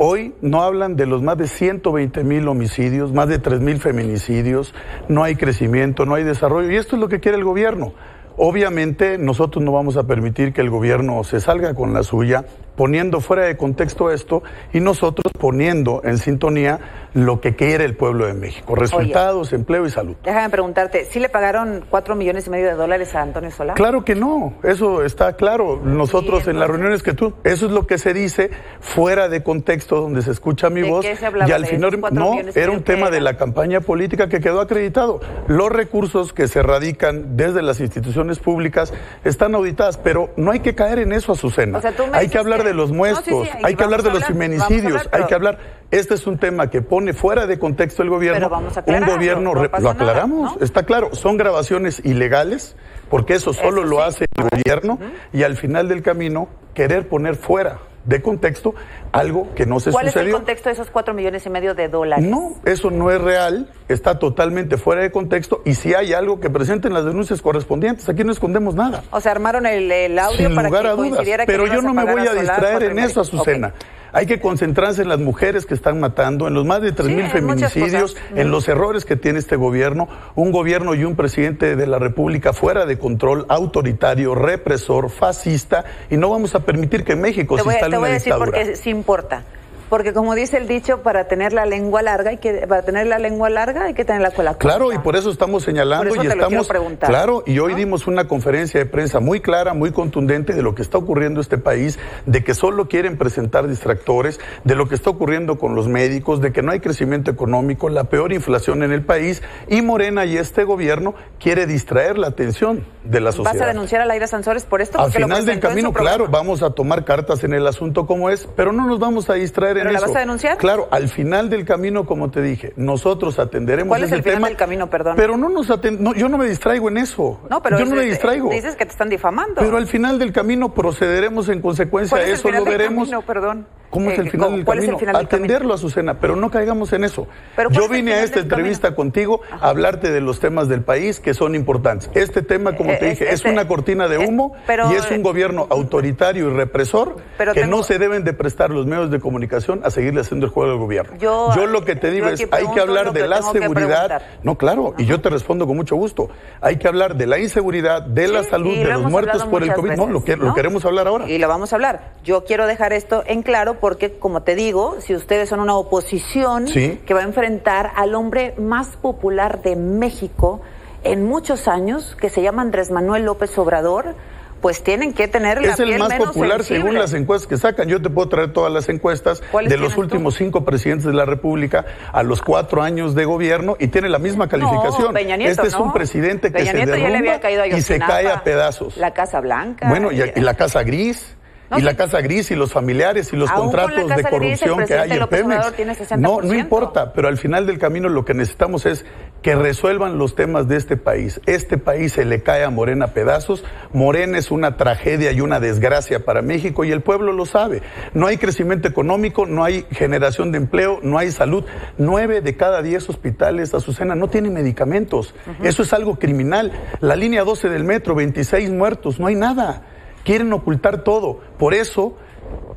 Hoy no hablan de los más de 120 mil homicidios, más de 3 mil feminicidios, no hay crecimiento, no hay desarrollo y esto es lo que quiere el gobierno. Obviamente nosotros no vamos a permitir que el gobierno se salga con la suya, poniendo fuera de contexto esto y nosotros poniendo en sintonía lo que quiere el pueblo de México. Resultados, empleo y salud. Déjame preguntarte, ¿sí le pagaron cuatro millones y medio de dólares a Antonio Solá? Claro que no, eso está claro. Nosotros en las reuniones que tú, eso es lo que se dice fuera de contexto donde se escucha mi voz. y al final no, era un tema de la campaña política que quedó acreditado. Los recursos que se radican desde las instituciones públicas están auditadas, pero no hay que caer en eso, Azucena. hay que hablar de los muestros, hay que hablar de los feminicidios, hay que hablar. Este es un tema que pone fuera de contexto el gobierno. un gobierno, lo aclaramos, está claro, son grabaciones ilegales, porque eso solo lo hace el gobierno, y al final del camino querer poner fuera de contexto algo que no se ¿Cuál sucedió. es el contexto de esos cuatro millones y medio de dólares? No, eso no es real, está totalmente fuera de contexto y si hay algo que presenten las denuncias correspondientes, aquí no escondemos nada. O sea, armaron el, el audio Sin para lugar que a dudas, coincidiera que pero yo no me voy a distraer en eso, Azucena. Hay que concentrarse en las mujeres que están matando, en los más de 3.000 en muchas feminicidios, en los errores que tiene este gobierno, un gobierno y un presidente de la República fuera de control, autoritario, represor, fascista, y no vamos a permitir que México Te se voy, instale te voy a decir dictadura. porque sí importa. Porque como dice el dicho, para tener la lengua larga, hay que, para tener la lengua larga hay que tener la cola corta. Claro, y por eso estamos señalando eso y estamos preguntar, claro, y hoy dimos una conferencia de prensa muy clara, muy contundente de lo que está ocurriendo en este país, de que solo quieren presentar distractores, de lo que está ocurriendo con los médicos, de que no hay crecimiento económico, la peor inflación en el país y Morena y este gobierno quiere distraer la atención de la ¿Vas a sociedad. denunciar a Laira Sansores por esto? Al Porque lo final del camino, claro, vamos a tomar cartas en el asunto como es, pero no nos vamos a distraer en ¿Pero la vas a denunciar? Claro, al final del camino, como te dije, nosotros atenderemos ¿Cuál es el final tema. del camino, perdón? Pero no nos aten- no, yo no me distraigo en eso. no, pero yo no me distraigo. Dices que te están difamando. Pero al final del camino procederemos en consecuencia ¿Cuál a es el eso, final lo del veremos. camino, perdón? ¿Cómo es Eh, el final ¿cómo- del es el camino? final camino? Atenderlo, Azucena, pero no caigamos en eso. Pero ¿cuál Yo vine a esta entrevista contigo a hablarte de los temas del país que son importantes. Este tema, como Eh, te es- dije, es este- una cortina de eh, humo pero, y es un gobierno autoritario y represor pero que tengo- no se deben de prestar los medios de comunicación a seguirle haciendo el juego al gobierno. Yo- lo que te digo es, hay que hablar lo de la seguridad. No, claro, y yo te respondo con mucho gusto. Hay que hablar de la inseguridad, de la salud, de lo los muertos por el COVID. No, veces, lo, que, lo ¿no? queremos hablar ahora. Y lo vamos a hablar. Yo quiero dejar esto en claro porque, como te digo, si ustedes son una oposición Sí. que va a enfrentar al hombre más popular de México en muchos años, que se llama Andrés Manuel López Obrador, pues tienen que tener la Es el más menos popular según las encuestas que sacan. Yo te puedo traer todas las encuestas ¿Cuáles de los tú? últimos cinco presidentes de la República a los cuatro años de gobierno y tiene la misma calificación. Peña Nieto, este es ¿no? un presidente que Peña se Nieto ya le derrumba había caído a y se cae a pedazos. La Casa Blanca. Bueno, y, y la Casa Gris. No, y la. Casa Gris y los familiares y los contratos de Gris, corrupción que hay en López Pemex. Obrador tiene 60%. No, no importa, pero al final del camino lo que necesitamos es que resuelvan los temas de este país. Este país se le cae a Morena a pedazos. Morena es una tragedia y una desgracia para México y el pueblo lo sabe. No hay crecimiento económico, no hay generación de empleo, no hay salud. Nueve de cada diez hospitales, Azucena, no tienen medicamentos. Eso es algo criminal. La línea 12 del metro, 26 muertos, no hay nada. Quieren ocultar todo. Por eso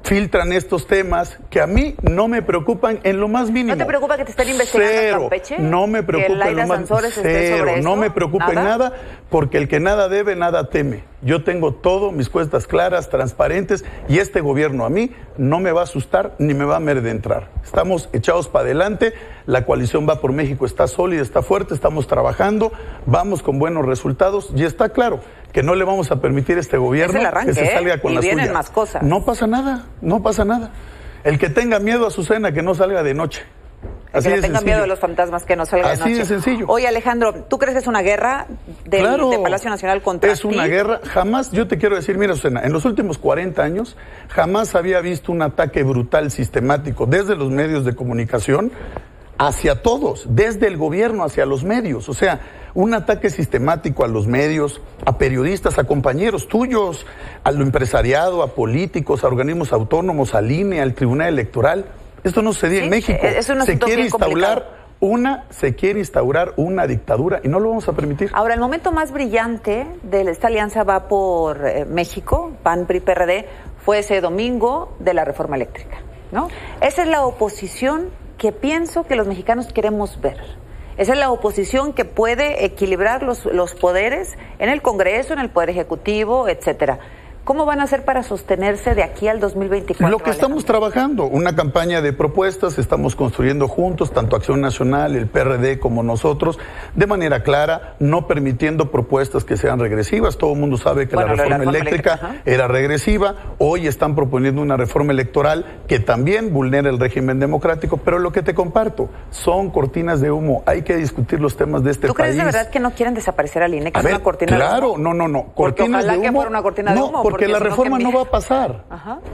filtran estos temas que a mí no me preocupan en lo más mínimo. ¿No te preocupa que te estén investigando en Cero. Campeche? No me ¿Que preocupa en lo más cero. No me preocupa en ¿Nada? nada porque el que nada debe, nada teme. Yo tengo todo, mis cuestas claras, transparentes y este gobierno a mí no me va a asustar ni me va a amedrentar. Estamos echados para adelante, la coalición va por México, está sólida, está fuerte, estamos trabajando, vamos con buenos resultados y está claro que no le vamos a permitir a este gobierno Es el arranque, que se ¿eh? salga con Y la vienen suya. más cosas. No pasa nada, no pasa nada. El que tenga miedo a su cena, que no salga de noche. Así que de le tengan miedo a los fantasmas que no salgan Así de noche. de sencillo. Oye, Alejandro, ¿tú crees que es una guerra del, Claro. de Palacio Nacional contra Es una ti? guerra. Jamás, yo te quiero decir, mira, Susana, en los últimos 40 años, jamás había visto un ataque brutal, sistemático, desde los medios de comunicación hacia todos, desde el gobierno hacia los medios. O sea, un ataque sistemático a los medios, a periodistas, a compañeros tuyos, a lo empresariado, a políticos, a organismos autónomos, al INE, al Tribunal Electoral. Esto no sucedía Sí, en México. es un se quiere instaurar complicado. una, se quiere instaurar una dictadura y no lo vamos a permitir. Ahora, el momento más brillante de esta alianza va por eh, México, PAN, PRI, PRD, fue ese domingo de la reforma eléctrica, ¿no? Esa es la oposición que pienso que los mexicanos queremos ver. Esa es la oposición que puede equilibrar los, los poderes en el Congreso, en el Poder Ejecutivo, etcétera. ¿Cómo van a hacer para sostenerse de aquí al 2024? Lo que estamos trabajando, una campaña de propuestas, estamos construyendo juntos, tanto Acción Nacional, el PRD como nosotros, de manera clara, no permitiendo propuestas que sean regresivas. Todo el mundo sabe que Bueno, la de reforma eléctrica eléctrica, era regresiva, hoy están proponiendo una reforma electoral que también vulnera el régimen democrático, pero lo que te comparto son cortinas de humo, hay que discutir los temas de este ¿Tú país. crees de verdad que no quieren desaparecer al INE, que A es ver, una cortina de claro, humo? no, no, no. Porque Cortinas ojalá de que humo. fuera una cortina de no, humo, Porque la no, reforma ¿qué no va a pasar.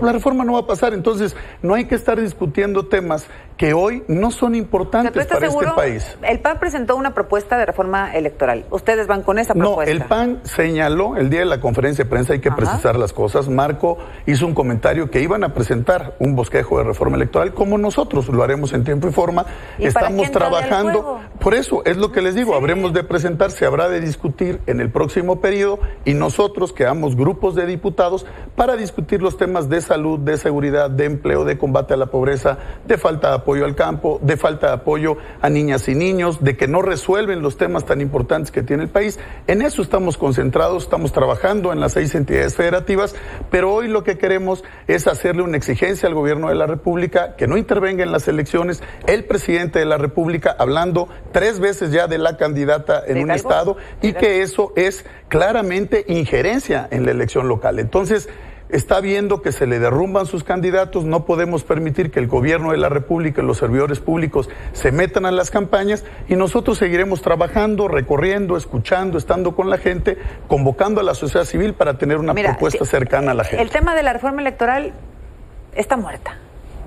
La reforma no va a pasar. Entonces, no hay que estar discutiendo temas que hoy no son importantes ¿Tú estás para seguro? este país. El PAN presentó una propuesta de reforma electoral. Ustedes van con esa No, propuesta. el PAN señaló el día de la conferencia de prensa, hay que precisar las cosas. Marco hizo un comentario que iban a presentar un bosquejo de reforma electoral, como nosotros lo haremos en tiempo y forma. ¿Y para qué Estamos trabajando. Por eso es lo que les digo, habremos de presentar, se habrá de discutir en el próximo periodo y nosotros creamos grupos de diputados para discutir los temas de salud, de seguridad, de empleo, de combate a la pobreza, de falta de apoyo al campo, de falta de apoyo a niñas y niños, de que no resuelven los temas tan importantes que tiene el país. En eso estamos concentrados, estamos trabajando en las seis entidades federativas, pero hoy lo que queremos es hacerle una exigencia al gobierno de la República que no intervenga en las elecciones. El presidente de la República hablando tres veces ya de la candidata en ¿De un estado y que eso es claramente injerencia en la elección local. Entonces, está viendo que se le derrumban sus candidatos, no podemos permitir que el gobierno de la República y los servidores públicos se metan a las campañas y nosotros seguiremos trabajando, recorriendo, escuchando, estando con la gente, convocando a la sociedad civil para tener una Mira, propuesta sí, cercana a la gente. El tema de la reforma electoral está muerta.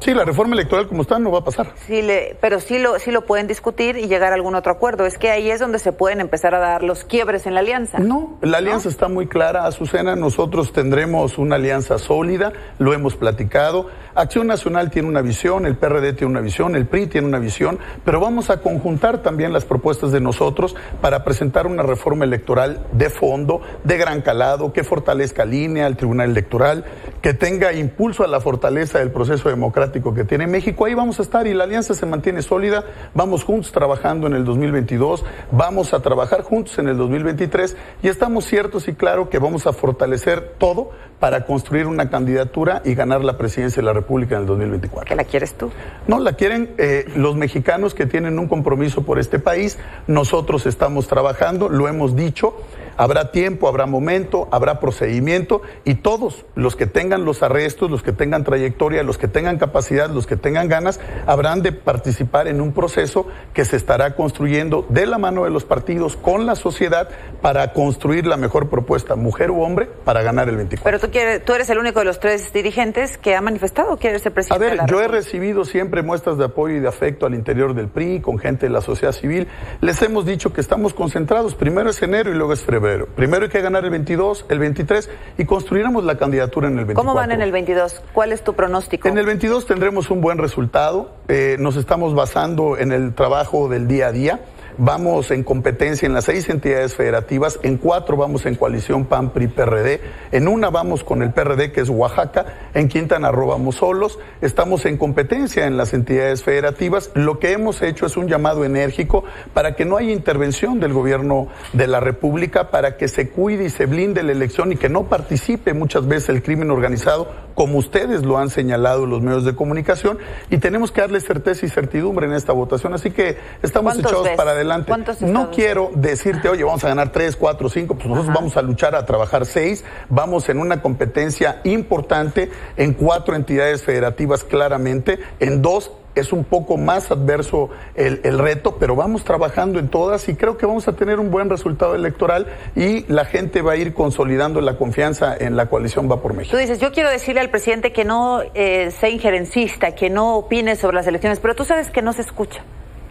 Sí, la reforma electoral como está no va a pasar. Sí le, pero sí lo, sí lo pueden discutir y llegar a algún otro acuerdo. Es que ahí es donde se pueden empezar a dar los quiebres en la alianza. No, la alianza está muy clara, Azucena. Nosotros tendremos una alianza sólida, lo hemos platicado. Acción Nacional tiene una visión, el PRD tiene una visión, el PRI tiene una visión, pero vamos a conjuntar también las propuestas de nosotros para presentar una reforma electoral de fondo, de gran calado, que fortalezca línea al Tribunal Electoral, que tenga impulso a la fortaleza del proceso democrático que tiene México. Ahí vamos a estar y la alianza se mantiene sólida. Vamos juntos trabajando en el 2022, vamos a trabajar juntos en el 2023 y estamos ciertos y claro que vamos a fortalecer todo para construir una candidatura y ganar la presidencia de la República en el 2024. ¿Que la quieres tú? No, la quieren eh, los mexicanos que tienen un compromiso por este país. Nosotros estamos trabajando, lo hemos dicho. Habrá tiempo, habrá momento, habrá procedimiento y todos los que tengan los arrestos, los que tengan trayectoria, los que tengan capacidad, los que tengan ganas, habrán de participar en un proceso que se estará construyendo de la mano de los partidos con la sociedad para construir la mejor propuesta, mujer u hombre, para ganar el 24. Pero tú, quieres, tú eres el único de los tres dirigentes que ha manifestado el A presidente de ver, la yo he recibido siempre muestras de apoyo y de afecto al interior del PRI, con gente de la sociedad civil. Les hemos dicho que estamos concentrados. Primero es enero y luego es febrero. Primero hay que ganar el 22, el 23 y construiremos la candidatura en el 24. ¿Cómo van en el 22? ¿Cuál es tu pronóstico? En el 22 tendremos un buen resultado. Eh, nos estamos basando en el trabajo del día a día. Vamos en competencia en las seis entidades federativas, en cuatro vamos en coalición PAN, PRI, PRD, en una vamos con el PRD que es Oaxaca, en Quintana Roo vamos solos, estamos en competencia en las entidades federativas. Lo que hemos hecho es un llamado enérgico para que no haya intervención del gobierno de la República, para que se cuide y se blinde la elección y que no participe muchas veces el crimen organizado, como ustedes lo han señalado en los medios de comunicación, y tenemos que darle certeza y certidumbre en esta votación. Así que estamos ¿Cuántos echados ves? para adelante. ¿Cuántos No quiero decirte, oye, vamos a ganar tres, cuatro, cinco, pues nosotros vamos a luchar a trabajar seis, vamos en una competencia importante en cuatro entidades federativas claramente, en dos es un poco más adverso el, el reto, pero vamos trabajando en todas y creo que vamos a tener un buen resultado electoral y la gente va a ir consolidando la confianza en la coalición Va por México. Tú dices, yo quiero decirle al presidente que no eh, sea injerencista, que no opine sobre las elecciones, pero tú sabes que no se escucha,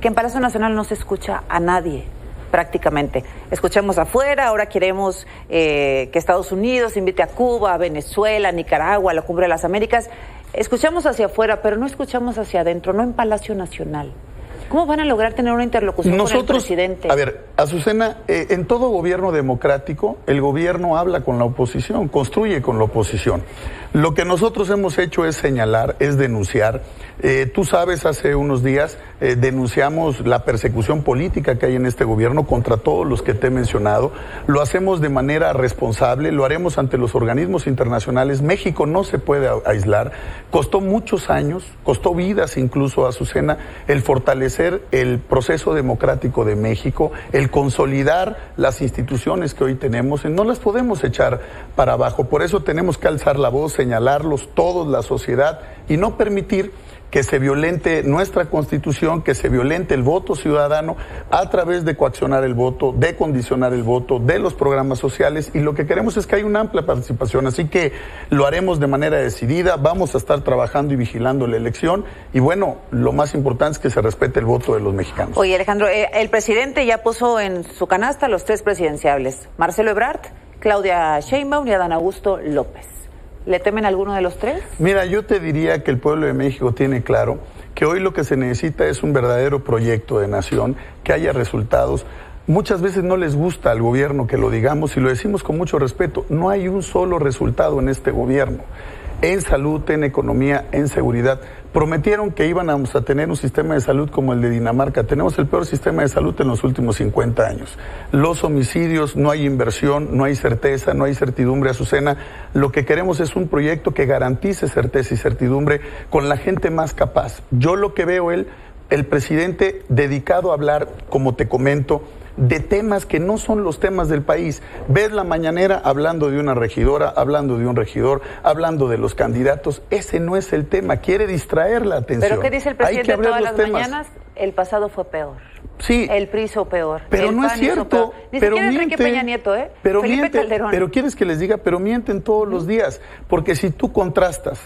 que en Palacio Nacional no se escucha a nadie prácticamente. Escuchamos afuera, ahora queremos eh, que Estados Unidos invite a Cuba, a Venezuela, a Nicaragua, a la Cumbre de las Américas. Escuchamos hacia afuera, pero no escuchamos hacia adentro, no en Palacio Nacional. ¿Cómo van a lograr tener una interlocución con el Nosotros, presidente? a ver, Azucena, eh, en todo gobierno democrático, el gobierno habla con la oposición, construye con la oposición. Lo que nosotros hemos hecho es señalar, es denunciar. Eh, tú sabes, hace unos días eh, denunciamos la persecución política que hay en este gobierno contra todos los que te he mencionado. Lo hacemos de manera responsable, lo haremos ante los organismos internacionales. México no se puede aislar. Costó muchos años, costó vidas incluso a Azucena, el fortalecer el proceso democrático de México, el consolidar las instituciones que hoy tenemos. No las podemos echar para abajo. Por eso tenemos que alzar la voz señalarlos todos, la sociedad, y no permitir que se violente nuestra constitución, que se violente el voto ciudadano a través de coaccionar el voto, de condicionar el voto, de los programas sociales y lo que queremos es que haya una amplia participación, así que lo haremos de manera decidida, vamos a estar trabajando y vigilando la elección y bueno, lo más importante es que se respete el voto de los mexicanos. Oye Alejandro, eh, el presidente ya puso en su canasta los tres presidenciables, Marcelo Ebrard, Claudia Sheinbaum y Adán Augusto López. ¿Le temen alguno de los tres? Mira, yo te diría que el pueblo de México tiene claro que hoy lo que se necesita es un verdadero proyecto de nación, que haya resultados. Muchas veces no les gusta al gobierno que lo digamos y lo decimos con mucho respeto. No hay un solo resultado en este gobierno, en salud, en economía, en seguridad. Prometieron que íbamos a tener un sistema de salud como el de Dinamarca. Tenemos el peor sistema de salud en los últimos 50 años. Los homicidios, no hay inversión, no hay certeza, no hay certidumbre, Azucena. Lo que queremos es un proyecto que garantice certeza y certidumbre con la gente más capaz. Yo lo que veo, él, el presidente dedicado a hablar, como te comento, de temas que no son los temas del país. Ves la mañanera hablando de una regidora, hablando de un regidor, hablando de los candidatos. Ese no es el tema. Quiere distraer la atención. Pero ¿qué dice el presidente todas las mañanas? El pasado fue peor. Sí. El PRI hizo peor. Pero no es cierto. Ni pero siquiera miente, Enrique Peña Nieto, ¿eh? Pero Felipe miente, Calderón. Pero quieres que les diga, pero mienten todos los días. Porque si tú contrastas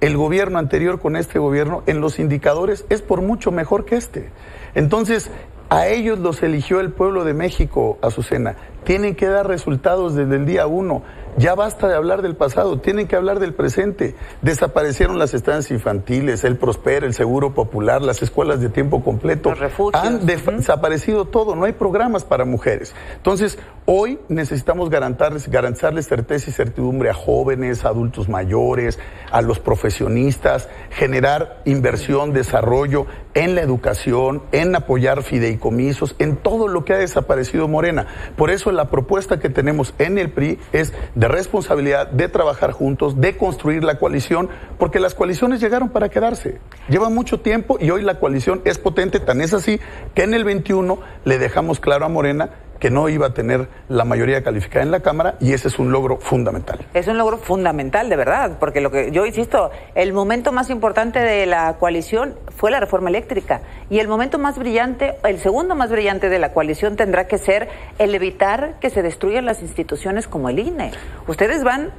el gobierno anterior con este gobierno, en los indicadores es por mucho mejor que este. Entonces, a ellos los eligió el pueblo de México, Azucena. Tienen que dar resultados desde el día uno. Ya basta de hablar del pasado, tienen que hablar del presente. Desaparecieron las estancias infantiles, el Prosper, el Seguro Popular, las escuelas de tiempo completo. Los refugios. Han desaparecido todo, no hay programas para mujeres. Entonces, hoy necesitamos garantizarles, garantizarles certeza y certidumbre a jóvenes, a adultos mayores, a los profesionistas, generar inversión, desarrollo en la educación, en apoyar fideicomisos, en todo lo que ha desaparecido Morena. Por eso la propuesta que tenemos en el PRI es de responsabilidad, de trabajar juntos, de construir la coalición, porque las coaliciones llegaron para quedarse. Lleva mucho tiempo y hoy la coalición es potente, tan es así que en el 21 le dejamos claro a Morena que no iba a tener la mayoría calificada en la Cámara y ese es un logro fundamental. Es un logro fundamental, de verdad, porque lo que yo insisto, el momento más importante de la coalición fue la reforma eléctrica y el momento más brillante, el segundo más brillante de la coalición tendrá que ser el evitar que se destruyan las instituciones como el INE. Ustedes van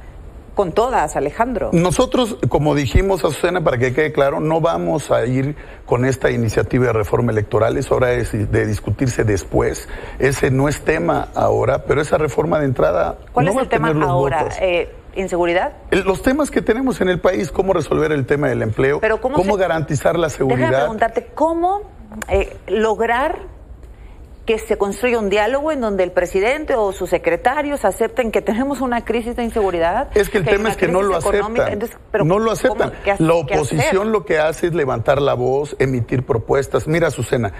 con todas, Alejandro. Nosotros, como dijimos, Azucena, para que quede claro, no vamos a ir con esta iniciativa de reforma electoral, es hora de, de discutirse después. Ese no es tema ahora, pero esa reforma de entrada ¿Cuál no es va el a tema ahora? Eh, ¿Inseguridad? El- Los temas que tenemos en el país, cómo resolver el tema del empleo, Pero ¿cómo se- garantizar la Déjame seguridad. preguntarte, ¿cómo eh, lograr que se construya un diálogo en donde el presidente o sus secretarios acepten que tenemos una crisis de inseguridad? Es que el tema es que no lo económica? aceptan. Entonces, pero no lo aceptan. ¿Qué ha- La oposición lo que hace es levantar la voz, emitir propuestas. Mira, Azucena,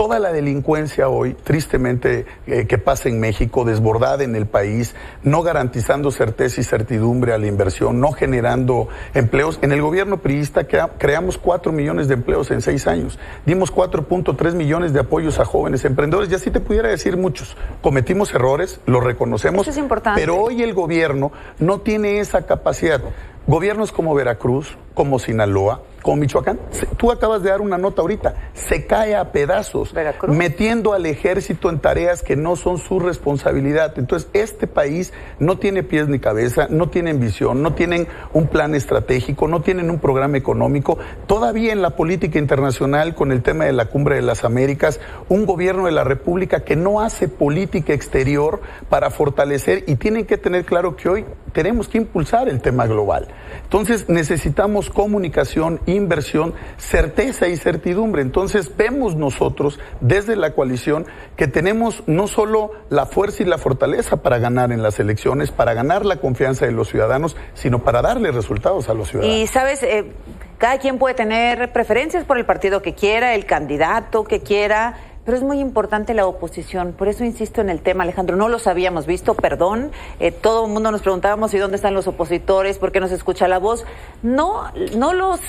toda la delincuencia hoy, tristemente, eh, que pasa en México, desbordada en el país, no garantizando certeza y certidumbre a la inversión, no generando empleos. En el gobierno priista crea- creamos 4 millones de empleos en seis años. Dimos 4.3 millones de apoyos a jóvenes emprendedores. Y así te pudiera decir muchos. Cometimos errores, lo reconocemos. Eso es importante. Pero hoy el gobierno no tiene esa capacidad. Gobiernos como Veracruz, como Sinaloa, como Michoacán, tú acabas de dar una nota ahorita, se cae a pedazos, metiendo al ejército en tareas que no son su responsabilidad. Entonces, este país no tiene pies ni cabeza, no tienen visión, no tienen un plan estratégico, no tienen un programa económico. Todavía en la política internacional, con el tema de la Cumbre de las Américas, un gobierno de la República que no hace política exterior para fortalecer y tienen que tener claro que hoy tenemos que impulsar el tema global. Entonces necesitamos comunicación, inversión, certeza y certidumbre. Entonces vemos nosotros desde la coalición que tenemos no solo la fuerza y la fortaleza para ganar en las elecciones, para ganar la confianza de los ciudadanos, sino para darle resultados a los ciudadanos. Y sabes, Eh, cada quien puede tener preferencias por el partido que quiera, el candidato que quiera, pero es muy importante la oposición. Por eso insisto en el tema, Alejandro. No los habíamos visto, perdón. Eh, todo el mundo nos preguntábamos, ¿y dónde están los opositores? ¿Por qué no se escucha la voz? No, no los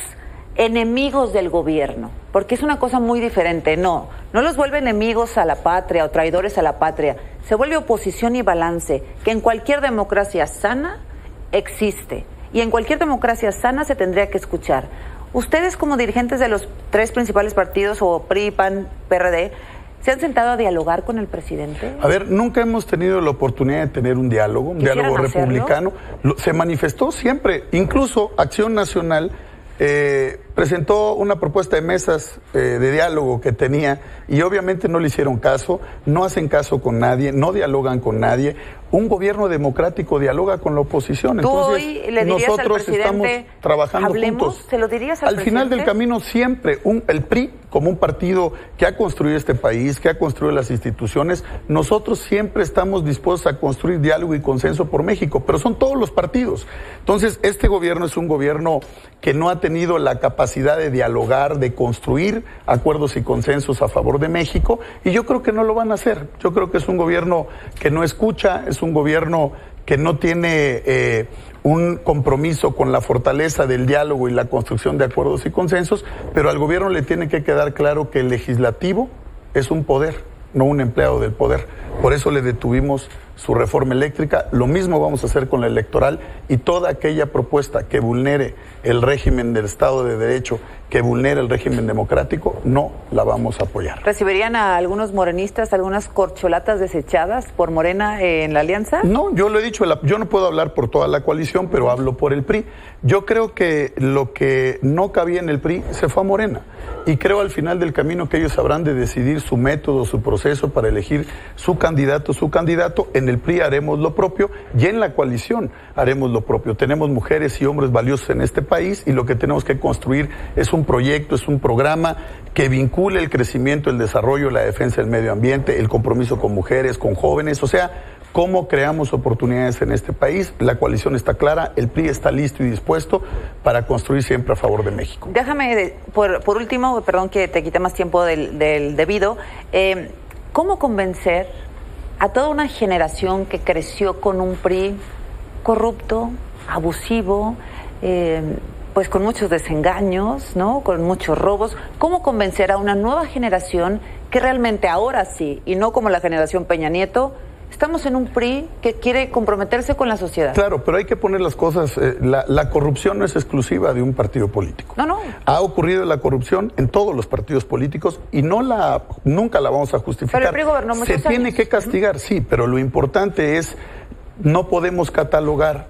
enemigos del gobierno, porque es una cosa muy diferente. No, no los vuelve enemigos a la patria o traidores a la patria. Se vuelve oposición y balance, que en cualquier democracia sana existe. y en cualquier democracia sana se tendría que escuchar. Ustedes como dirigentes de los tres principales partidos, o PRI, PAN, PRD, ¿se han sentado a dialogar con el presidente? A ver, nunca hemos tenido la oportunidad de tener un diálogo, un ¿Quisieran diálogo hacerlo? republicano. Se manifestó siempre, incluso Acción Nacional eh, presentó una propuesta de mesas eh, de diálogo que tenía y obviamente no le hicieron caso, no hacen caso con nadie, no dialogan con nadie. Un gobierno democrático dialoga con la oposición. ¿Tú Entonces, hoy le dirías al nosotros estamos presidente, trabajando hablemos? juntos. ¿Se lo dirías al, Al final del camino siempre un, el PRI como un partido que ha construido este país, que ha construido las instituciones, nosotros siempre estamos dispuestos a construir diálogo y consenso por México, pero son todos los partidos. Entonces, este gobierno es un gobierno que no ha tenido la capacidad de dialogar, de construir acuerdos y consensos a favor de México, y yo creo que no lo van a hacer. Yo creo que es un gobierno que no escucha, es un gobierno que no tiene eh, un compromiso con la fortaleza del diálogo y la construcción de acuerdos y consensos, pero al gobierno le tiene que quedar claro que el legislativo es un poder, no un empleado del poder. Por eso le detuvimos su reforma eléctrica. Lo mismo vamos a hacer con la electoral y toda aquella propuesta que vulnere el régimen del Estado de Derecho, que vulnere el régimen democrático, no la vamos a apoyar. ¿Recibirían a algunos morenistas algunas corcholatas desechadas por Morena en la alianza? No, yo lo he dicho, yo no puedo hablar por toda la coalición, pero hablo por el PRI. Yo creo que lo que no cabía en el PRI se fue a Morena. Y creo al final del camino que ellos habrán de decidir su método, su proceso para elegir su candidato, su candidato. En el PRI haremos lo propio y en la coalición haremos lo propio. Tenemos mujeres y hombres valiosos en este país y lo que tenemos que construir es un proyecto, es un programa que vincule el crecimiento, el desarrollo, la defensa del medio ambiente, el compromiso con mujeres, con jóvenes, o sea, cómo creamos oportunidades en este país. La coalición está clara, el PRI está listo y dispuesto para construir siempre a favor de México. Déjame, de- por, último, perdón que te quite más tiempo del, del debido, eh, ¿cómo convencer a toda una generación que creció con un PRI corrupto, abusivo, eh, pues con muchos desengaños, ¿no? Con muchos robos. ¿Cómo convencer a una nueva generación que realmente ahora sí, y no como la generación Peña Nieto, estamos en un PRI que quiere comprometerse con la sociedad? Claro, pero hay que poner las cosas, eh, la, la corrupción no es exclusiva de un partido político. No, no. Ha ocurrido la corrupción en todos los partidos políticos y no la, nunca la vamos a justificar. Pero el PRI gobernó muchos Se tiene que castigar, sí, pero lo importante es, no podemos catalogar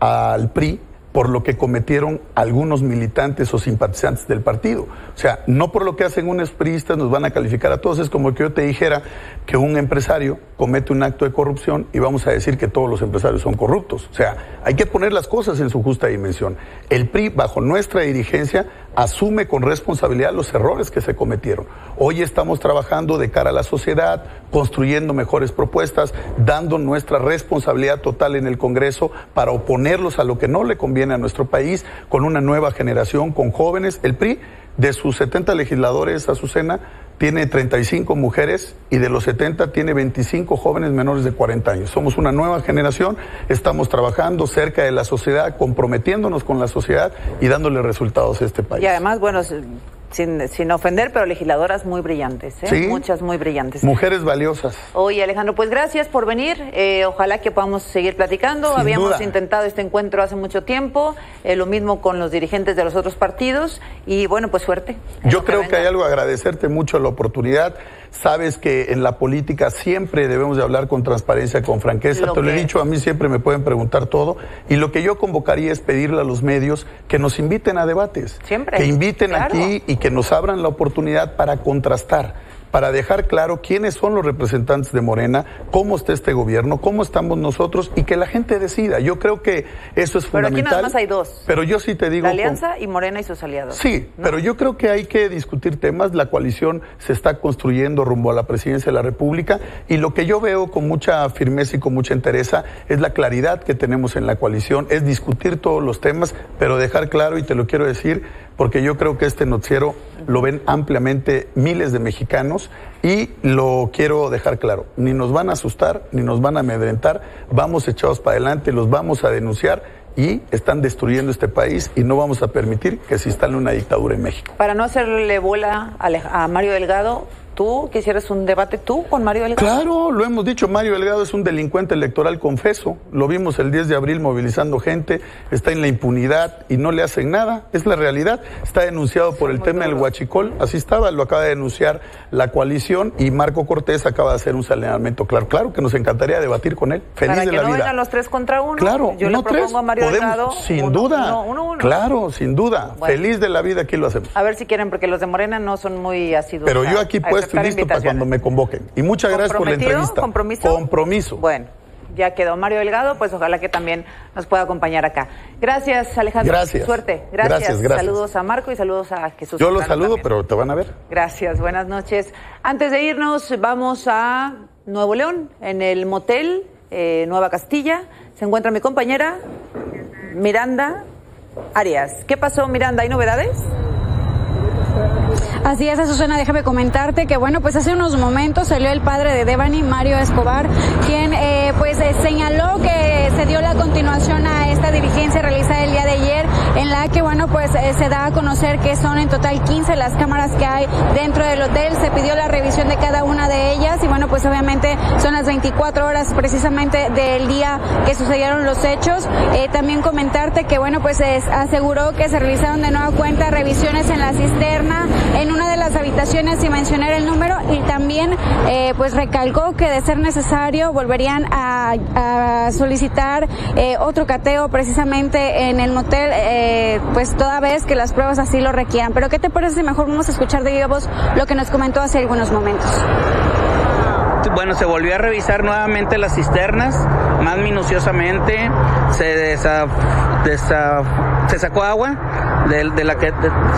al PRI por lo que cometieron algunos militantes o simpatizantes del partido. O sea, no por lo que hacen unos priistas nos van a calificar a todos. Es como que yo te dijera que un empresario comete un acto de corrupción y vamos a decir que todos los empresarios son corruptos. O sea, hay que poner las cosas en su justa dimensión. El PRI, bajo nuestra dirigencia, asume con responsabilidad los errores que se cometieron. Hoy estamos trabajando de cara a la sociedad, construyendo mejores propuestas, dando nuestra responsabilidad total en el Congreso para oponerlos a lo que no le conviene a nuestro país, con una nueva generación, con jóvenes. El PRI, de sus 70 legisladores, Azucena, tiene 35 mujeres y de los 70 tiene 25 jóvenes menores de 40 años. Somos una nueva generación, estamos trabajando cerca de la sociedad, comprometiéndonos con la sociedad y dándole resultados a este país. Y además, bueno, sin, sin ofender, pero legisladoras muy brillantes, ¿eh? Sí. Muchas muy brillantes. Mujeres valiosas. Oye, Alejandro, pues gracias por venir. Eh, ojalá que podamos seguir platicando. Sin Habíamos duda. intentado este encuentro hace mucho tiempo, eh, lo mismo con los dirigentes de los otros partidos. Y bueno, pues suerte. Yo creo que hay algo, agradecerte mucho la oportunidad. Sabes que en la política siempre debemos de hablar con transparencia, con franqueza. Lo Te lo he dicho, a mí siempre me pueden preguntar todo. Y lo que yo convocaría es pedirle a los medios que nos inviten a debates. Siempre, Que inviten claro. aquí y que nos abran la oportunidad para contrastar para dejar claro quiénes son los representantes de Morena, cómo está este gobierno, cómo estamos nosotros y que la gente decida. Yo creo que eso es Pero aquí fundamental. nada más hay dos. Pero yo sí te digo... La con- Alianza y Morena y sus aliados. Sí, pero yo creo que hay que discutir temas. La coalición se está construyendo rumbo a la presidencia de la República y lo que yo veo con mucha firmeza y con mucha entereza es la claridad que tenemos en la coalición, es discutir todos los temas, pero dejar claro, y te lo quiero decir, porque yo creo que este noticiero lo ven ampliamente miles de mexicanos y lo quiero dejar claro, ni nos van a asustar, ni nos van a amedrentar, vamos echados para adelante, los vamos a denunciar y están destruyendo este país y no vamos a permitir que se instale una dictadura en México. Para no hacerle bola a, Mario Delgado, ¿Tú quisieras un debate tú con Mario Delgado? Claro, lo hemos dicho, Mario Delgado es un delincuente electoral confeso. Lo vimos el 10 de abril movilizando gente, está en la impunidad y no le hacen nada. Es la realidad. Está denunciado por el tema del huachicol. Así estaba, lo acaba de denunciar la coalición y Marco Cortés acaba de hacer un señalamiento claro. Claro que nos encantaría debatir con él. Feliz Para de que la no vida. vengan los tres contra uno. Claro, Yo no le propongo tres, a Mario podemos, Delgado. sin uno- duda. uno- uno-. Claro, sin duda. Bueno. Feliz de la vida, aquí lo hacemos. A ver si quieren, porque los de Morena no son muy asiduos. Pero yo aquí a puesto y aceptar listo para cuando me convoquen. Y muchas gracias por la entrevista. ¿Compromiso? Compromiso. Bueno, ya quedó Mario Delgado, pues ojalá que también nos pueda acompañar acá. Gracias, Alejandro. Gracias. Suerte. Gracias. Gracias, gracias. Saludos a Marco y saludos a Jesús. Yo los saludo, también. pero te van a ver. Gracias, buenas noches. Antes de irnos, vamos a Nuevo León, en el motel eh, Nueva Castilla. Se encuentra mi compañera Miranda Arias. ¿Qué pasó, Miranda? ¿Hay novedades? Así es, Azucena, déjame comentarte que, bueno, pues hace unos momentos salió el padre de Devani, Mario Escobar, quien eh, pues eh, señaló que se dio la continuación a esta diligencia realizada el día de ayer, en la que, bueno, pues eh, se da a conocer que son en total 15 las cámaras que hay dentro del hotel, se pidió la revisión de cada una de ellas y, bueno, pues obviamente son las 24 horas precisamente del día que sucedieron los hechos. Eh, también comentarte que, bueno, pues es- aseguró que se realizaron de nueva cuenta revisiones en la cisterna, en una de las habitaciones sin mencionar el número y también eh, pues recalcó que de ser necesario volverían a, solicitar eh, otro cateo precisamente en el motel eh, pues toda vez que las pruebas así lo requieran. Pero ¿qué te parece mejor vamos a escuchar de viva voz lo que nos comentó hace algunos momentos? Bueno, se volvió a revisar nuevamente las cisternas, más minuciosamente, se, desa- desa- se sacó agua de, la que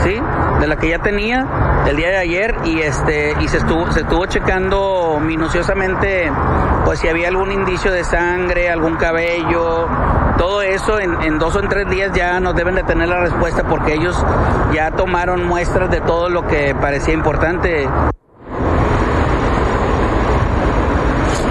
sí, de la que ya tenía el día de ayer y este y se estuvo se estuvo checando minuciosamente pues si había algún indicio de sangre, algún cabello, todo eso en, dos o en tres días ya nos deben de tener la respuesta porque ellos ya tomaron muestras de todo lo que parecía importante.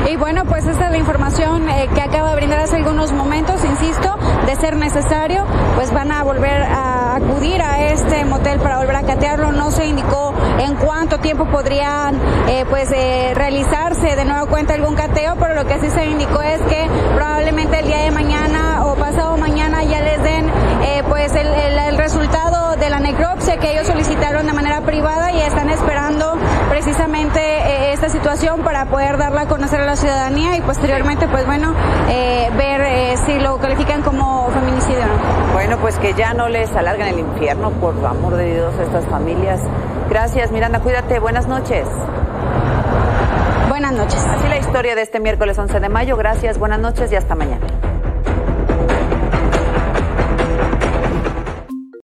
Y bueno, pues esta es la información eh, que acaba de brindar hace algunos momentos, insisto, de ser necesario, pues van a volver a acudir a este motel para volver a catearlo. No se indicó en cuánto tiempo podrían eh, pues eh, realizarse de nueva cuenta algún cateo, pero lo que sí se indicó es que probablemente el día de mañana o pasado mañana ya les den eh, pues el, el- el resultado de la necropsia que ellos solicitaron de manera privada y están esperando precisamente eh, esta situación para poder darla a conocer a la ciudadanía y posteriormente pues bueno eh, ver eh, si lo califican como feminicidio o no. Bueno, pues que ya no les alarguen el infierno, por amor de Dios, a estas familias. Gracias, Miranda, cuídate. Buenas noches. Buenas noches. Así la historia de este miércoles 11 de mayo. Gracias, buenas noches y hasta mañana.